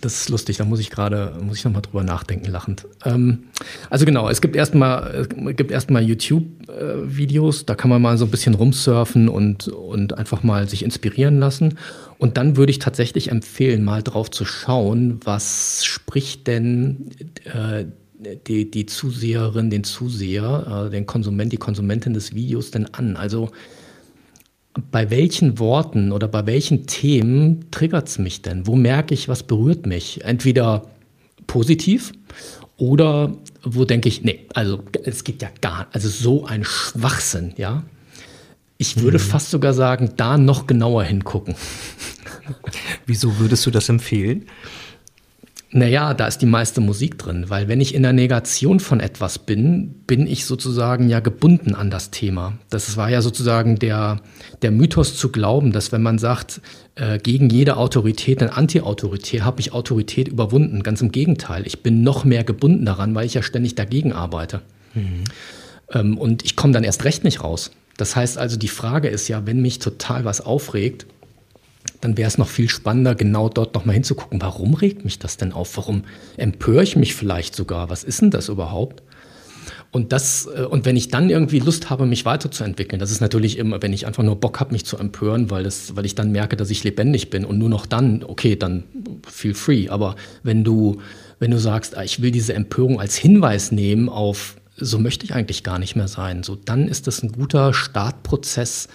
das ist lustig, da muss ich gerade, muss ich nochmal drüber nachdenken, lachend. Ähm, also genau, es gibt erstmal, gibt erstmal YouTube-Videos, da kann man mal so ein bisschen rumsurfen und, und einfach mal sich inspirieren lassen. Und dann würde ich tatsächlich empfehlen, mal drauf zu schauen, was spricht denn äh, die, die Zuseherin, den Zuseher, äh, den Konsument, die Konsumentin des Videos denn an? Also bei welchen Worten oder bei welchen Themen triggert es mich denn? Wo merke ich, was berührt mich? Entweder positiv oder wo denke ich, nee, also es geht ja gar, nicht, also so ein Schwachsinn, ja. Ich würde mhm. fast sogar sagen, da noch genauer hingucken. Wieso würdest du das empfehlen? Naja, da ist die meiste Musik drin, weil wenn ich in der Negation von etwas bin, bin ich sozusagen ja gebunden an das Thema. Das war ja sozusagen der, der Mythos zu glauben, dass wenn man sagt, äh, gegen jede Autorität eine Anti-Autorität, habe ich Autorität überwunden. Ganz im Gegenteil, ich bin noch mehr gebunden daran, weil ich ja ständig dagegen arbeite. Mhm. Ähm, und ich komme dann erst recht nicht raus. Das heißt also, die Frage ist ja, wenn mich total was aufregt, dann wäre es noch viel spannender, genau dort nochmal hinzugucken, warum regt mich das denn auf? Warum empöre ich mich vielleicht sogar? Was ist denn das überhaupt? Und das, äh, und wenn ich dann irgendwie Lust habe, mich weiterzuentwickeln, das ist natürlich immer, wenn ich einfach nur Bock habe, mich zu empören, weil, das, weil ich dann merke, dass ich lebendig bin und nur noch dann, okay, dann feel free. Aber wenn du, wenn du sagst, ah, ich will diese Empörung als Hinweis nehmen auf, so möchte ich eigentlich gar nicht mehr sein, so dann ist das ein guter Startprozess,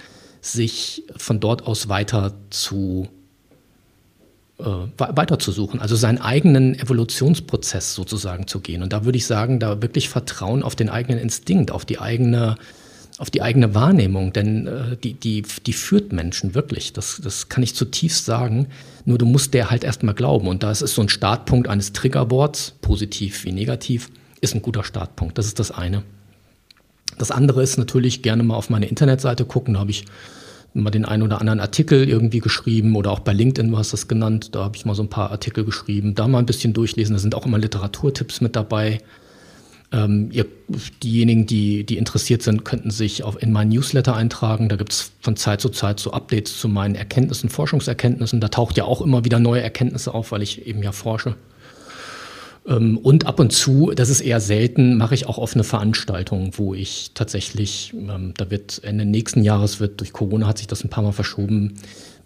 sich von dort aus weiter zu äh, weiterzusuchen, also seinen eigenen Evolutionsprozess sozusagen zu gehen. Und da würde ich sagen, da wirklich Vertrauen auf den eigenen Instinkt, auf die eigene, auf die eigene Wahrnehmung, denn äh, die, die, die führt Menschen wirklich. Das, das kann ich zutiefst sagen. Nur du musst der halt erstmal glauben. Und da ist so ein Startpunkt eines Triggerboards, positiv wie negativ, ist ein guter Startpunkt. Das ist das eine. Das andere ist natürlich gerne mal auf meine Internetseite gucken. Da habe ich mal den einen oder anderen Artikel irgendwie geschrieben oder auch bei LinkedIn, du hast das genannt. Da habe ich mal so ein paar Artikel geschrieben. Da mal ein bisschen durchlesen. Da sind auch immer Literaturtipps mit dabei. Ähm, ihr, diejenigen, die, die interessiert sind, könnten sich auf, in meinen Newsletter eintragen. Da gibt es von Zeit zu Zeit so Updates zu meinen Erkenntnissen, Forschungserkenntnissen. Da taucht ja auch immer wieder neue Erkenntnisse auf, weil ich eben ja forsche. Ähm, und ab und zu, das ist eher selten, mache ich auch offene Veranstaltungen, wo ich tatsächlich, ähm, da wird Ende nächsten Jahres wird durch Corona hat sich das ein paar Mal verschoben,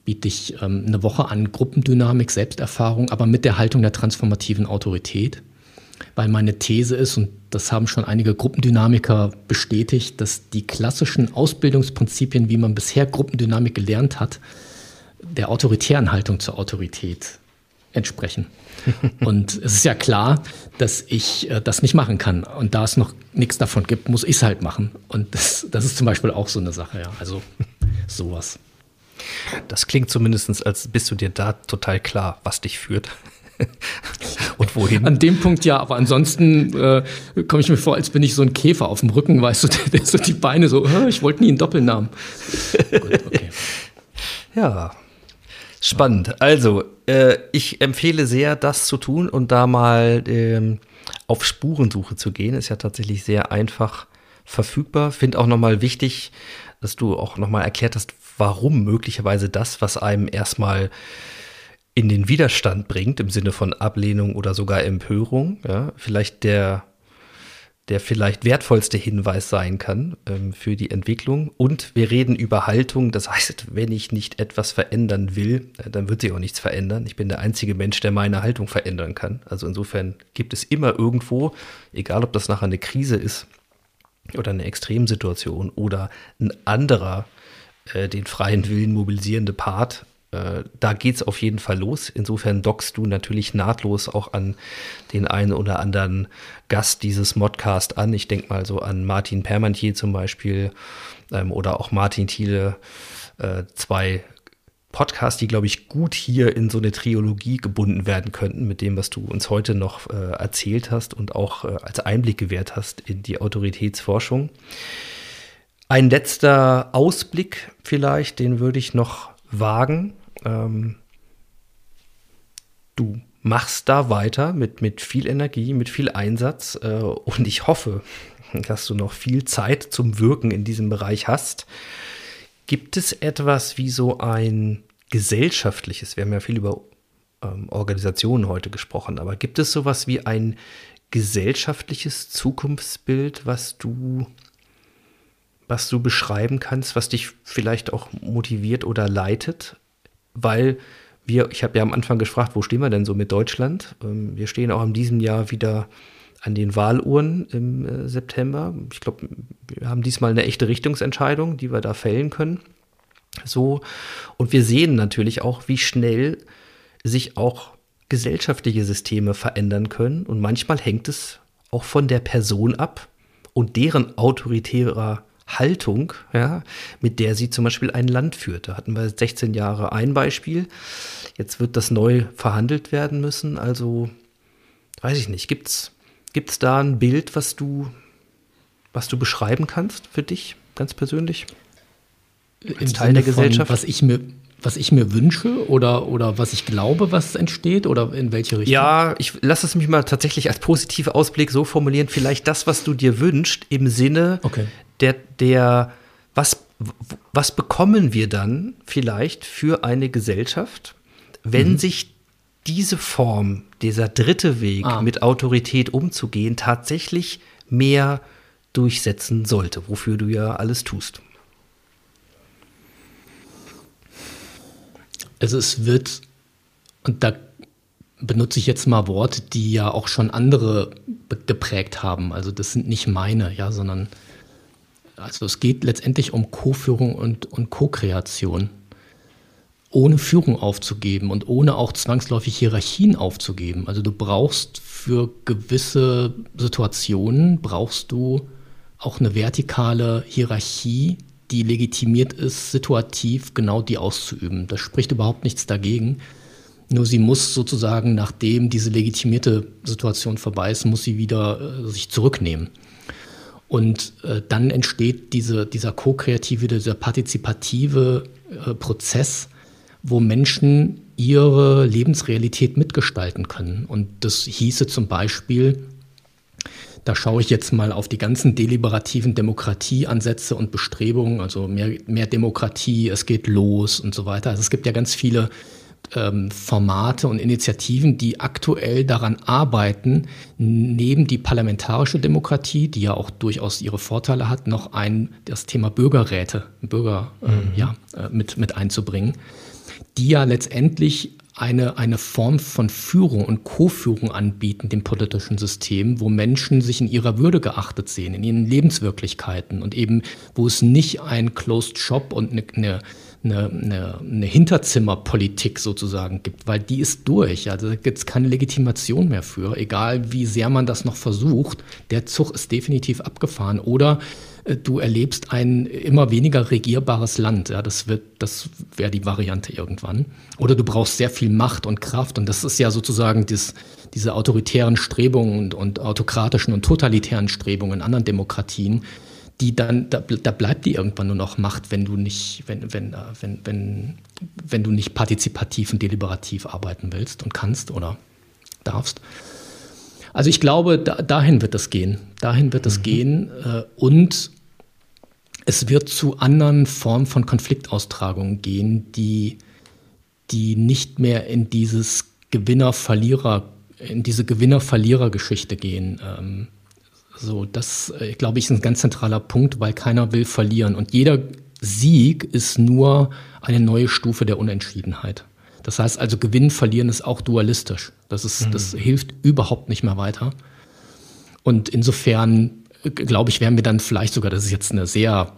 biete ich ähm, eine Woche an Gruppendynamik, Selbsterfahrung, aber mit der Haltung der transformativen Autorität. Weil meine These ist, und das haben schon einige Gruppendynamiker bestätigt, dass die klassischen Ausbildungsprinzipien, wie man bisher Gruppendynamik gelernt hat, der autoritären Haltung zur Autorität entsprechen. Und es ist ja klar, dass ich äh, das nicht machen kann. Und da es noch nichts davon gibt, muss ich es halt machen. Und das, das ist zum Beispiel auch so eine Sache, ja. Also sowas. Das klingt zumindest, als bist du dir da total klar, was dich führt. und wohin? An dem Punkt ja, aber ansonsten äh, komme ich mir vor, als bin ich so ein Käfer auf dem Rücken, weißt du, der, der so die Beine so, ich wollte nie einen Doppelnamen. Gut, okay. Ja, Spannend. Also, äh, ich empfehle sehr, das zu tun und da mal ähm, auf Spurensuche zu gehen. Ist ja tatsächlich sehr einfach verfügbar. Finde auch nochmal wichtig, dass du auch nochmal erklärt hast, warum möglicherweise das, was einem erstmal in den Widerstand bringt, im Sinne von Ablehnung oder sogar Empörung, ja, vielleicht der der vielleicht wertvollste Hinweis sein kann ähm, für die Entwicklung. Und wir reden über Haltung. Das heißt, wenn ich nicht etwas verändern will, äh, dann wird sich auch nichts verändern. Ich bin der einzige Mensch, der meine Haltung verändern kann. Also insofern gibt es immer irgendwo, egal ob das nachher eine Krise ist oder eine Extremsituation oder ein anderer, äh, den freien Willen mobilisierende Part, da geht es auf jeden Fall los. Insofern dockst du natürlich nahtlos auch an den einen oder anderen Gast dieses Modcast an. Ich denke mal so an Martin Permantier zum Beispiel ähm, oder auch Martin Thiele, äh, zwei Podcasts, die, glaube ich, gut hier in so eine Triologie gebunden werden könnten, mit dem, was du uns heute noch äh, erzählt hast und auch äh, als Einblick gewährt hast in die Autoritätsforschung. Ein letzter Ausblick vielleicht, den würde ich noch wagen ähm, du machst da weiter mit, mit viel Energie, mit viel Einsatz äh, und ich hoffe, dass du noch viel Zeit zum Wirken in diesem Bereich hast. Gibt es etwas wie so ein gesellschaftliches, wir haben ja viel über ähm, Organisationen heute gesprochen, aber gibt es sowas wie ein gesellschaftliches Zukunftsbild, was du was du beschreiben kannst, was dich vielleicht auch motiviert oder leitet? weil wir, ich habe ja am Anfang gefragt, wo stehen wir denn so mit Deutschland? Ähm, wir stehen auch in diesem Jahr wieder an den Wahluhren im äh, September. Ich glaube, wir haben diesmal eine echte Richtungsentscheidung, die wir da fällen können. So. Und wir sehen natürlich auch, wie schnell sich auch gesellschaftliche Systeme verändern können. Und manchmal hängt es auch von der Person ab und deren autoritärer Haltung, ja, mit der sie zum Beispiel ein Land führt. Da hatten wir 16 Jahre ein Beispiel. Jetzt wird das neu verhandelt werden müssen. Also, weiß ich nicht, gibt es da ein Bild, was du, was du beschreiben kannst für dich, ganz persönlich? Als Teil Sinne der Gesellschaft? was ich mir, was ich mir wünsche oder, oder was ich glaube, was entsteht oder in welche Richtung? Ja, ich lasse es mich mal tatsächlich als positiver Ausblick so formulieren. Vielleicht das, was du dir wünschst, im Sinne okay der, der, was, was bekommen wir dann vielleicht für eine Gesellschaft, wenn mhm. sich diese Form, dieser dritte Weg ah. mit Autorität umzugehen, tatsächlich mehr durchsetzen sollte, wofür du ja alles tust? Also es wird, und da benutze ich jetzt mal Worte, die ja auch schon andere geprägt haben. Also das sind nicht meine, ja, sondern also es geht letztendlich um Co-Führung und, und Co-Kreation. Ohne Führung aufzugeben und ohne auch zwangsläufig Hierarchien aufzugeben. Also du brauchst für gewisse Situationen, brauchst du auch eine vertikale Hierarchie, die legitimiert ist, situativ genau die auszuüben. Das spricht überhaupt nichts dagegen. Nur sie muss sozusagen, nachdem diese legitimierte Situation vorbei ist, muss sie wieder äh, sich zurücknehmen. Und äh, dann entsteht diese, dieser ko-kreative, dieser partizipative äh, Prozess, wo Menschen ihre Lebensrealität mitgestalten können. Und das hieße zum Beispiel, da schaue ich jetzt mal auf die ganzen deliberativen Demokratieansätze und Bestrebungen, also mehr, mehr Demokratie, es geht los und so weiter. Also es gibt ja ganz viele ähm, Formate und Initiativen, die aktuell daran arbeiten, neben die parlamentarische Demokratie, die ja auch durchaus ihre Vorteile hat, noch ein das Thema Bürgerräte, Bürger äh, mhm. ja, äh, mit, mit einzubringen, die ja letztendlich eine, eine Form von Führung und Co-Führung anbieten, dem politischen System, wo Menschen sich in ihrer Würde geachtet sehen, in ihren Lebenswirklichkeiten und eben, wo es nicht ein Closed Shop und eine, eine eine, eine, eine Hinterzimmerpolitik sozusagen gibt, weil die ist durch. Also da gibt es keine Legitimation mehr für, egal wie sehr man das noch versucht. Der Zug ist definitiv abgefahren. Oder äh, du erlebst ein immer weniger regierbares Land. Ja, das das wäre die Variante irgendwann. Oder du brauchst sehr viel Macht und Kraft. Und das ist ja sozusagen das, diese autoritären Strebungen und, und autokratischen und totalitären Strebungen in anderen Demokratien die dann, da, da, bleibt die irgendwann nur noch Macht, wenn du nicht, wenn, wenn, äh, wenn, wenn, wenn du nicht partizipativ und deliberativ arbeiten willst und kannst oder darfst. Also ich glaube, da, dahin wird es gehen. Dahin wird es mhm. gehen. Äh, und es wird zu anderen Formen von Konfliktaustragungen gehen, die, die nicht mehr in dieses Gewinner-Verlierer, in diese Gewinner-Verlierer-Geschichte gehen. Ähm, so, das, äh, glaube ich, ist ein ganz zentraler Punkt, weil keiner will verlieren. Und jeder Sieg ist nur eine neue Stufe der Unentschiedenheit. Das heißt also, gewinnen, verlieren ist auch dualistisch. Das, ist, mhm. das hilft überhaupt nicht mehr weiter. Und insofern, äh, glaube ich, werden wir dann vielleicht sogar, das ist jetzt eine sehr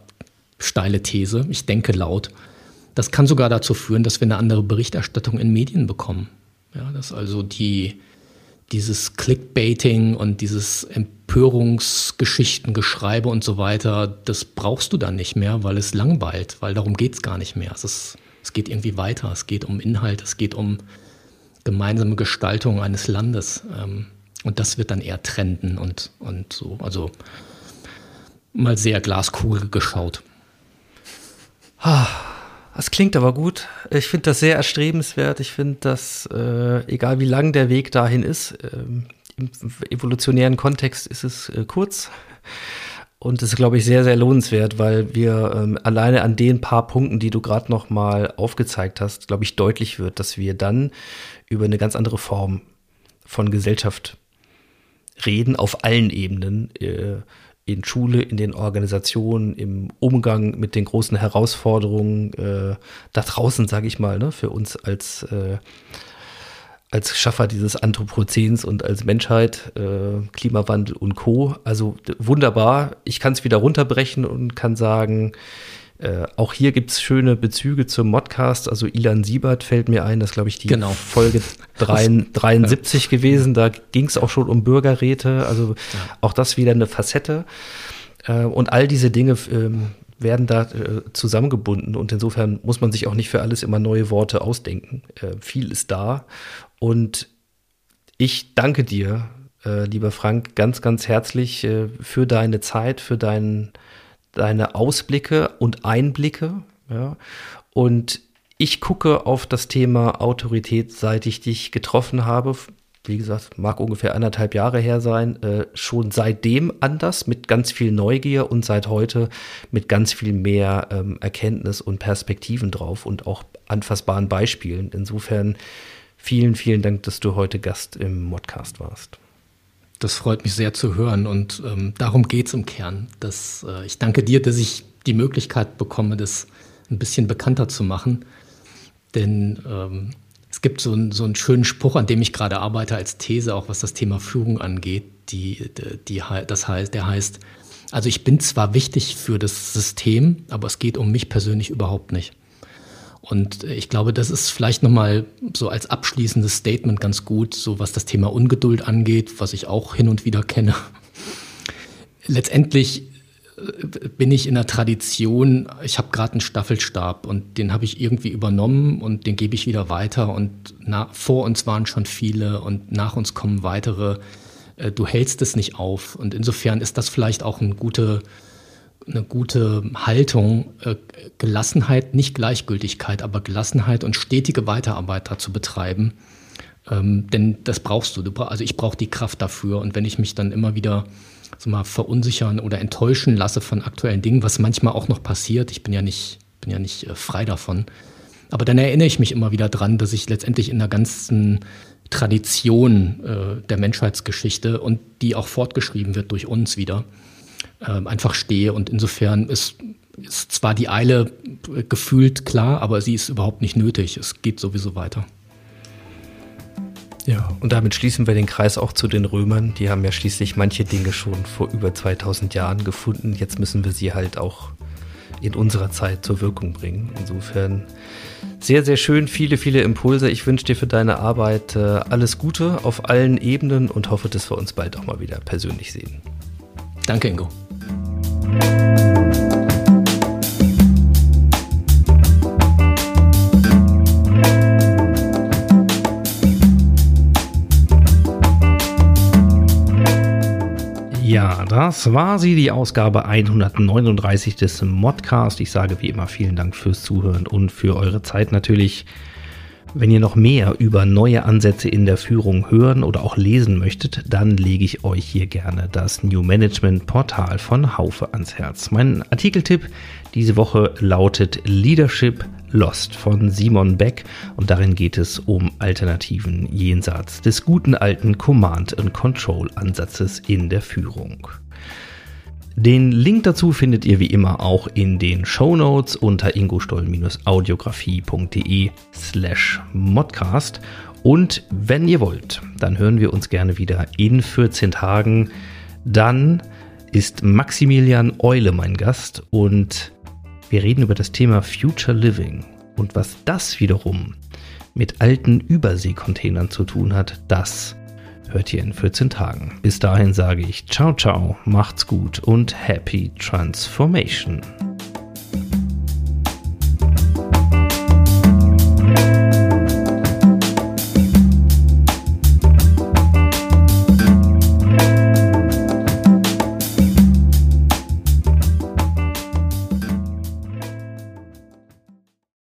steile These, ich denke laut, das kann sogar dazu führen, dass wir eine andere Berichterstattung in Medien bekommen. Ja, dass also die, dieses Clickbaiting und dieses Empörungsgeschichten, Geschreibe und so weiter, das brauchst du dann nicht mehr, weil es langweilt, weil darum geht es gar nicht mehr. Es, ist, es geht irgendwie weiter, es geht um Inhalt, es geht um gemeinsame Gestaltung eines Landes. Ähm, und das wird dann eher trenden und, und so. Also mal sehr glaskugel geschaut. Ah. Das klingt aber gut. Ich finde das sehr erstrebenswert. Ich finde, dass, äh, egal wie lang der Weg dahin ist, äh, im evolutionären Kontext ist es äh, kurz. Und das ist, glaube ich, sehr, sehr lohnenswert, weil wir ähm, alleine an den paar Punkten, die du gerade noch mal aufgezeigt hast, glaube ich, deutlich wird, dass wir dann über eine ganz andere Form von Gesellschaft reden, auf allen Ebenen. Äh, in Schule, in den Organisationen, im Umgang mit den großen Herausforderungen äh, da draußen, sage ich mal, ne, für uns als, äh, als Schaffer dieses Anthropozäns und als Menschheit, äh, Klimawandel und Co. Also wunderbar. Ich kann es wieder runterbrechen und kann sagen, äh, auch hier gibt es schöne Bezüge zum Modcast. Also Ilan Siebert fällt mir ein, das glaube ich die genau. Folge 3, 73 ja. gewesen. Da ging es auch schon um Bürgerräte. Also ja. auch das wieder eine Facette. Äh, und all diese Dinge ähm, werden da äh, zusammengebunden. Und insofern muss man sich auch nicht für alles immer neue Worte ausdenken. Viel ist da. Und ich danke dir, lieber Frank, ganz, ganz herzlich für deine Zeit, für deinen deine Ausblicke und Einblicke. Ja? Und ich gucke auf das Thema Autorität, seit ich dich getroffen habe. Wie gesagt, mag ungefähr anderthalb Jahre her sein. Äh, schon seitdem anders, mit ganz viel Neugier und seit heute mit ganz viel mehr ähm, Erkenntnis und Perspektiven drauf und auch anfassbaren Beispielen. Insofern vielen, vielen Dank, dass du heute Gast im Modcast warst. Das freut mich sehr zu hören und ähm, darum geht es im Kern. Dass, äh, ich danke dir, dass ich die Möglichkeit bekomme, das ein bisschen bekannter zu machen. Denn ähm, es gibt so, ein, so einen schönen Spruch, an dem ich gerade arbeite als These, auch was das Thema Führung angeht, die, die, das heißt, der heißt, also ich bin zwar wichtig für das System, aber es geht um mich persönlich überhaupt nicht. Und ich glaube, das ist vielleicht nochmal so als abschließendes Statement ganz gut, so was das Thema Ungeduld angeht, was ich auch hin und wieder kenne. Letztendlich äh, bin ich in der Tradition, ich habe gerade einen Staffelstab und den habe ich irgendwie übernommen und den gebe ich wieder weiter und na, vor uns waren schon viele und nach uns kommen weitere. Äh, du hältst es nicht auf und insofern ist das vielleicht auch eine gute eine gute Haltung, äh, Gelassenheit, nicht Gleichgültigkeit, aber Gelassenheit und stetige Weiterarbeit dazu betreiben. Ähm, denn das brauchst du. du also ich brauche die Kraft dafür. Und wenn ich mich dann immer wieder so mal verunsichern oder enttäuschen lasse von aktuellen Dingen, was manchmal auch noch passiert, ich bin ja nicht, bin ja nicht äh, frei davon, Aber dann erinnere ich mich immer wieder dran, dass ich letztendlich in der ganzen Tradition äh, der Menschheitsgeschichte und die auch fortgeschrieben wird durch uns wieder, einfach stehe. Und insofern ist, ist zwar die Eile gefühlt klar, aber sie ist überhaupt nicht nötig. Es geht sowieso weiter. Ja, und damit schließen wir den Kreis auch zu den Römern. Die haben ja schließlich manche Dinge schon vor über 2000 Jahren gefunden. Jetzt müssen wir sie halt auch in unserer Zeit zur Wirkung bringen. Insofern sehr, sehr schön, viele, viele Impulse. Ich wünsche dir für deine Arbeit äh, alles Gute auf allen Ebenen und hoffe, dass wir uns bald auch mal wieder persönlich sehen. Danke, Ingo. Ja, das war sie, die Ausgabe 139 des Modcast. Ich sage wie immer vielen Dank fürs Zuhören und für eure Zeit natürlich. Wenn ihr noch mehr über neue Ansätze in der Führung hören oder auch lesen möchtet, dann lege ich euch hier gerne das New Management Portal von Haufe ans Herz. Mein Artikeltipp diese Woche lautet Leadership Lost von Simon Beck und darin geht es um Alternativen jenseits des guten alten Command and Control Ansatzes in der Führung. Den Link dazu findet ihr wie immer auch in den Show Notes unter ingostoll-audiografie.de slash modcast. Und wenn ihr wollt, dann hören wir uns gerne wieder in 14 Tagen. Dann ist Maximilian Eule mein Gast und wir reden über das Thema Future Living. Und was das wiederum mit alten Überseekontainern zu tun hat, das hört ihr in 14 Tagen. Bis dahin sage ich ciao ciao, macht's gut und happy transformation.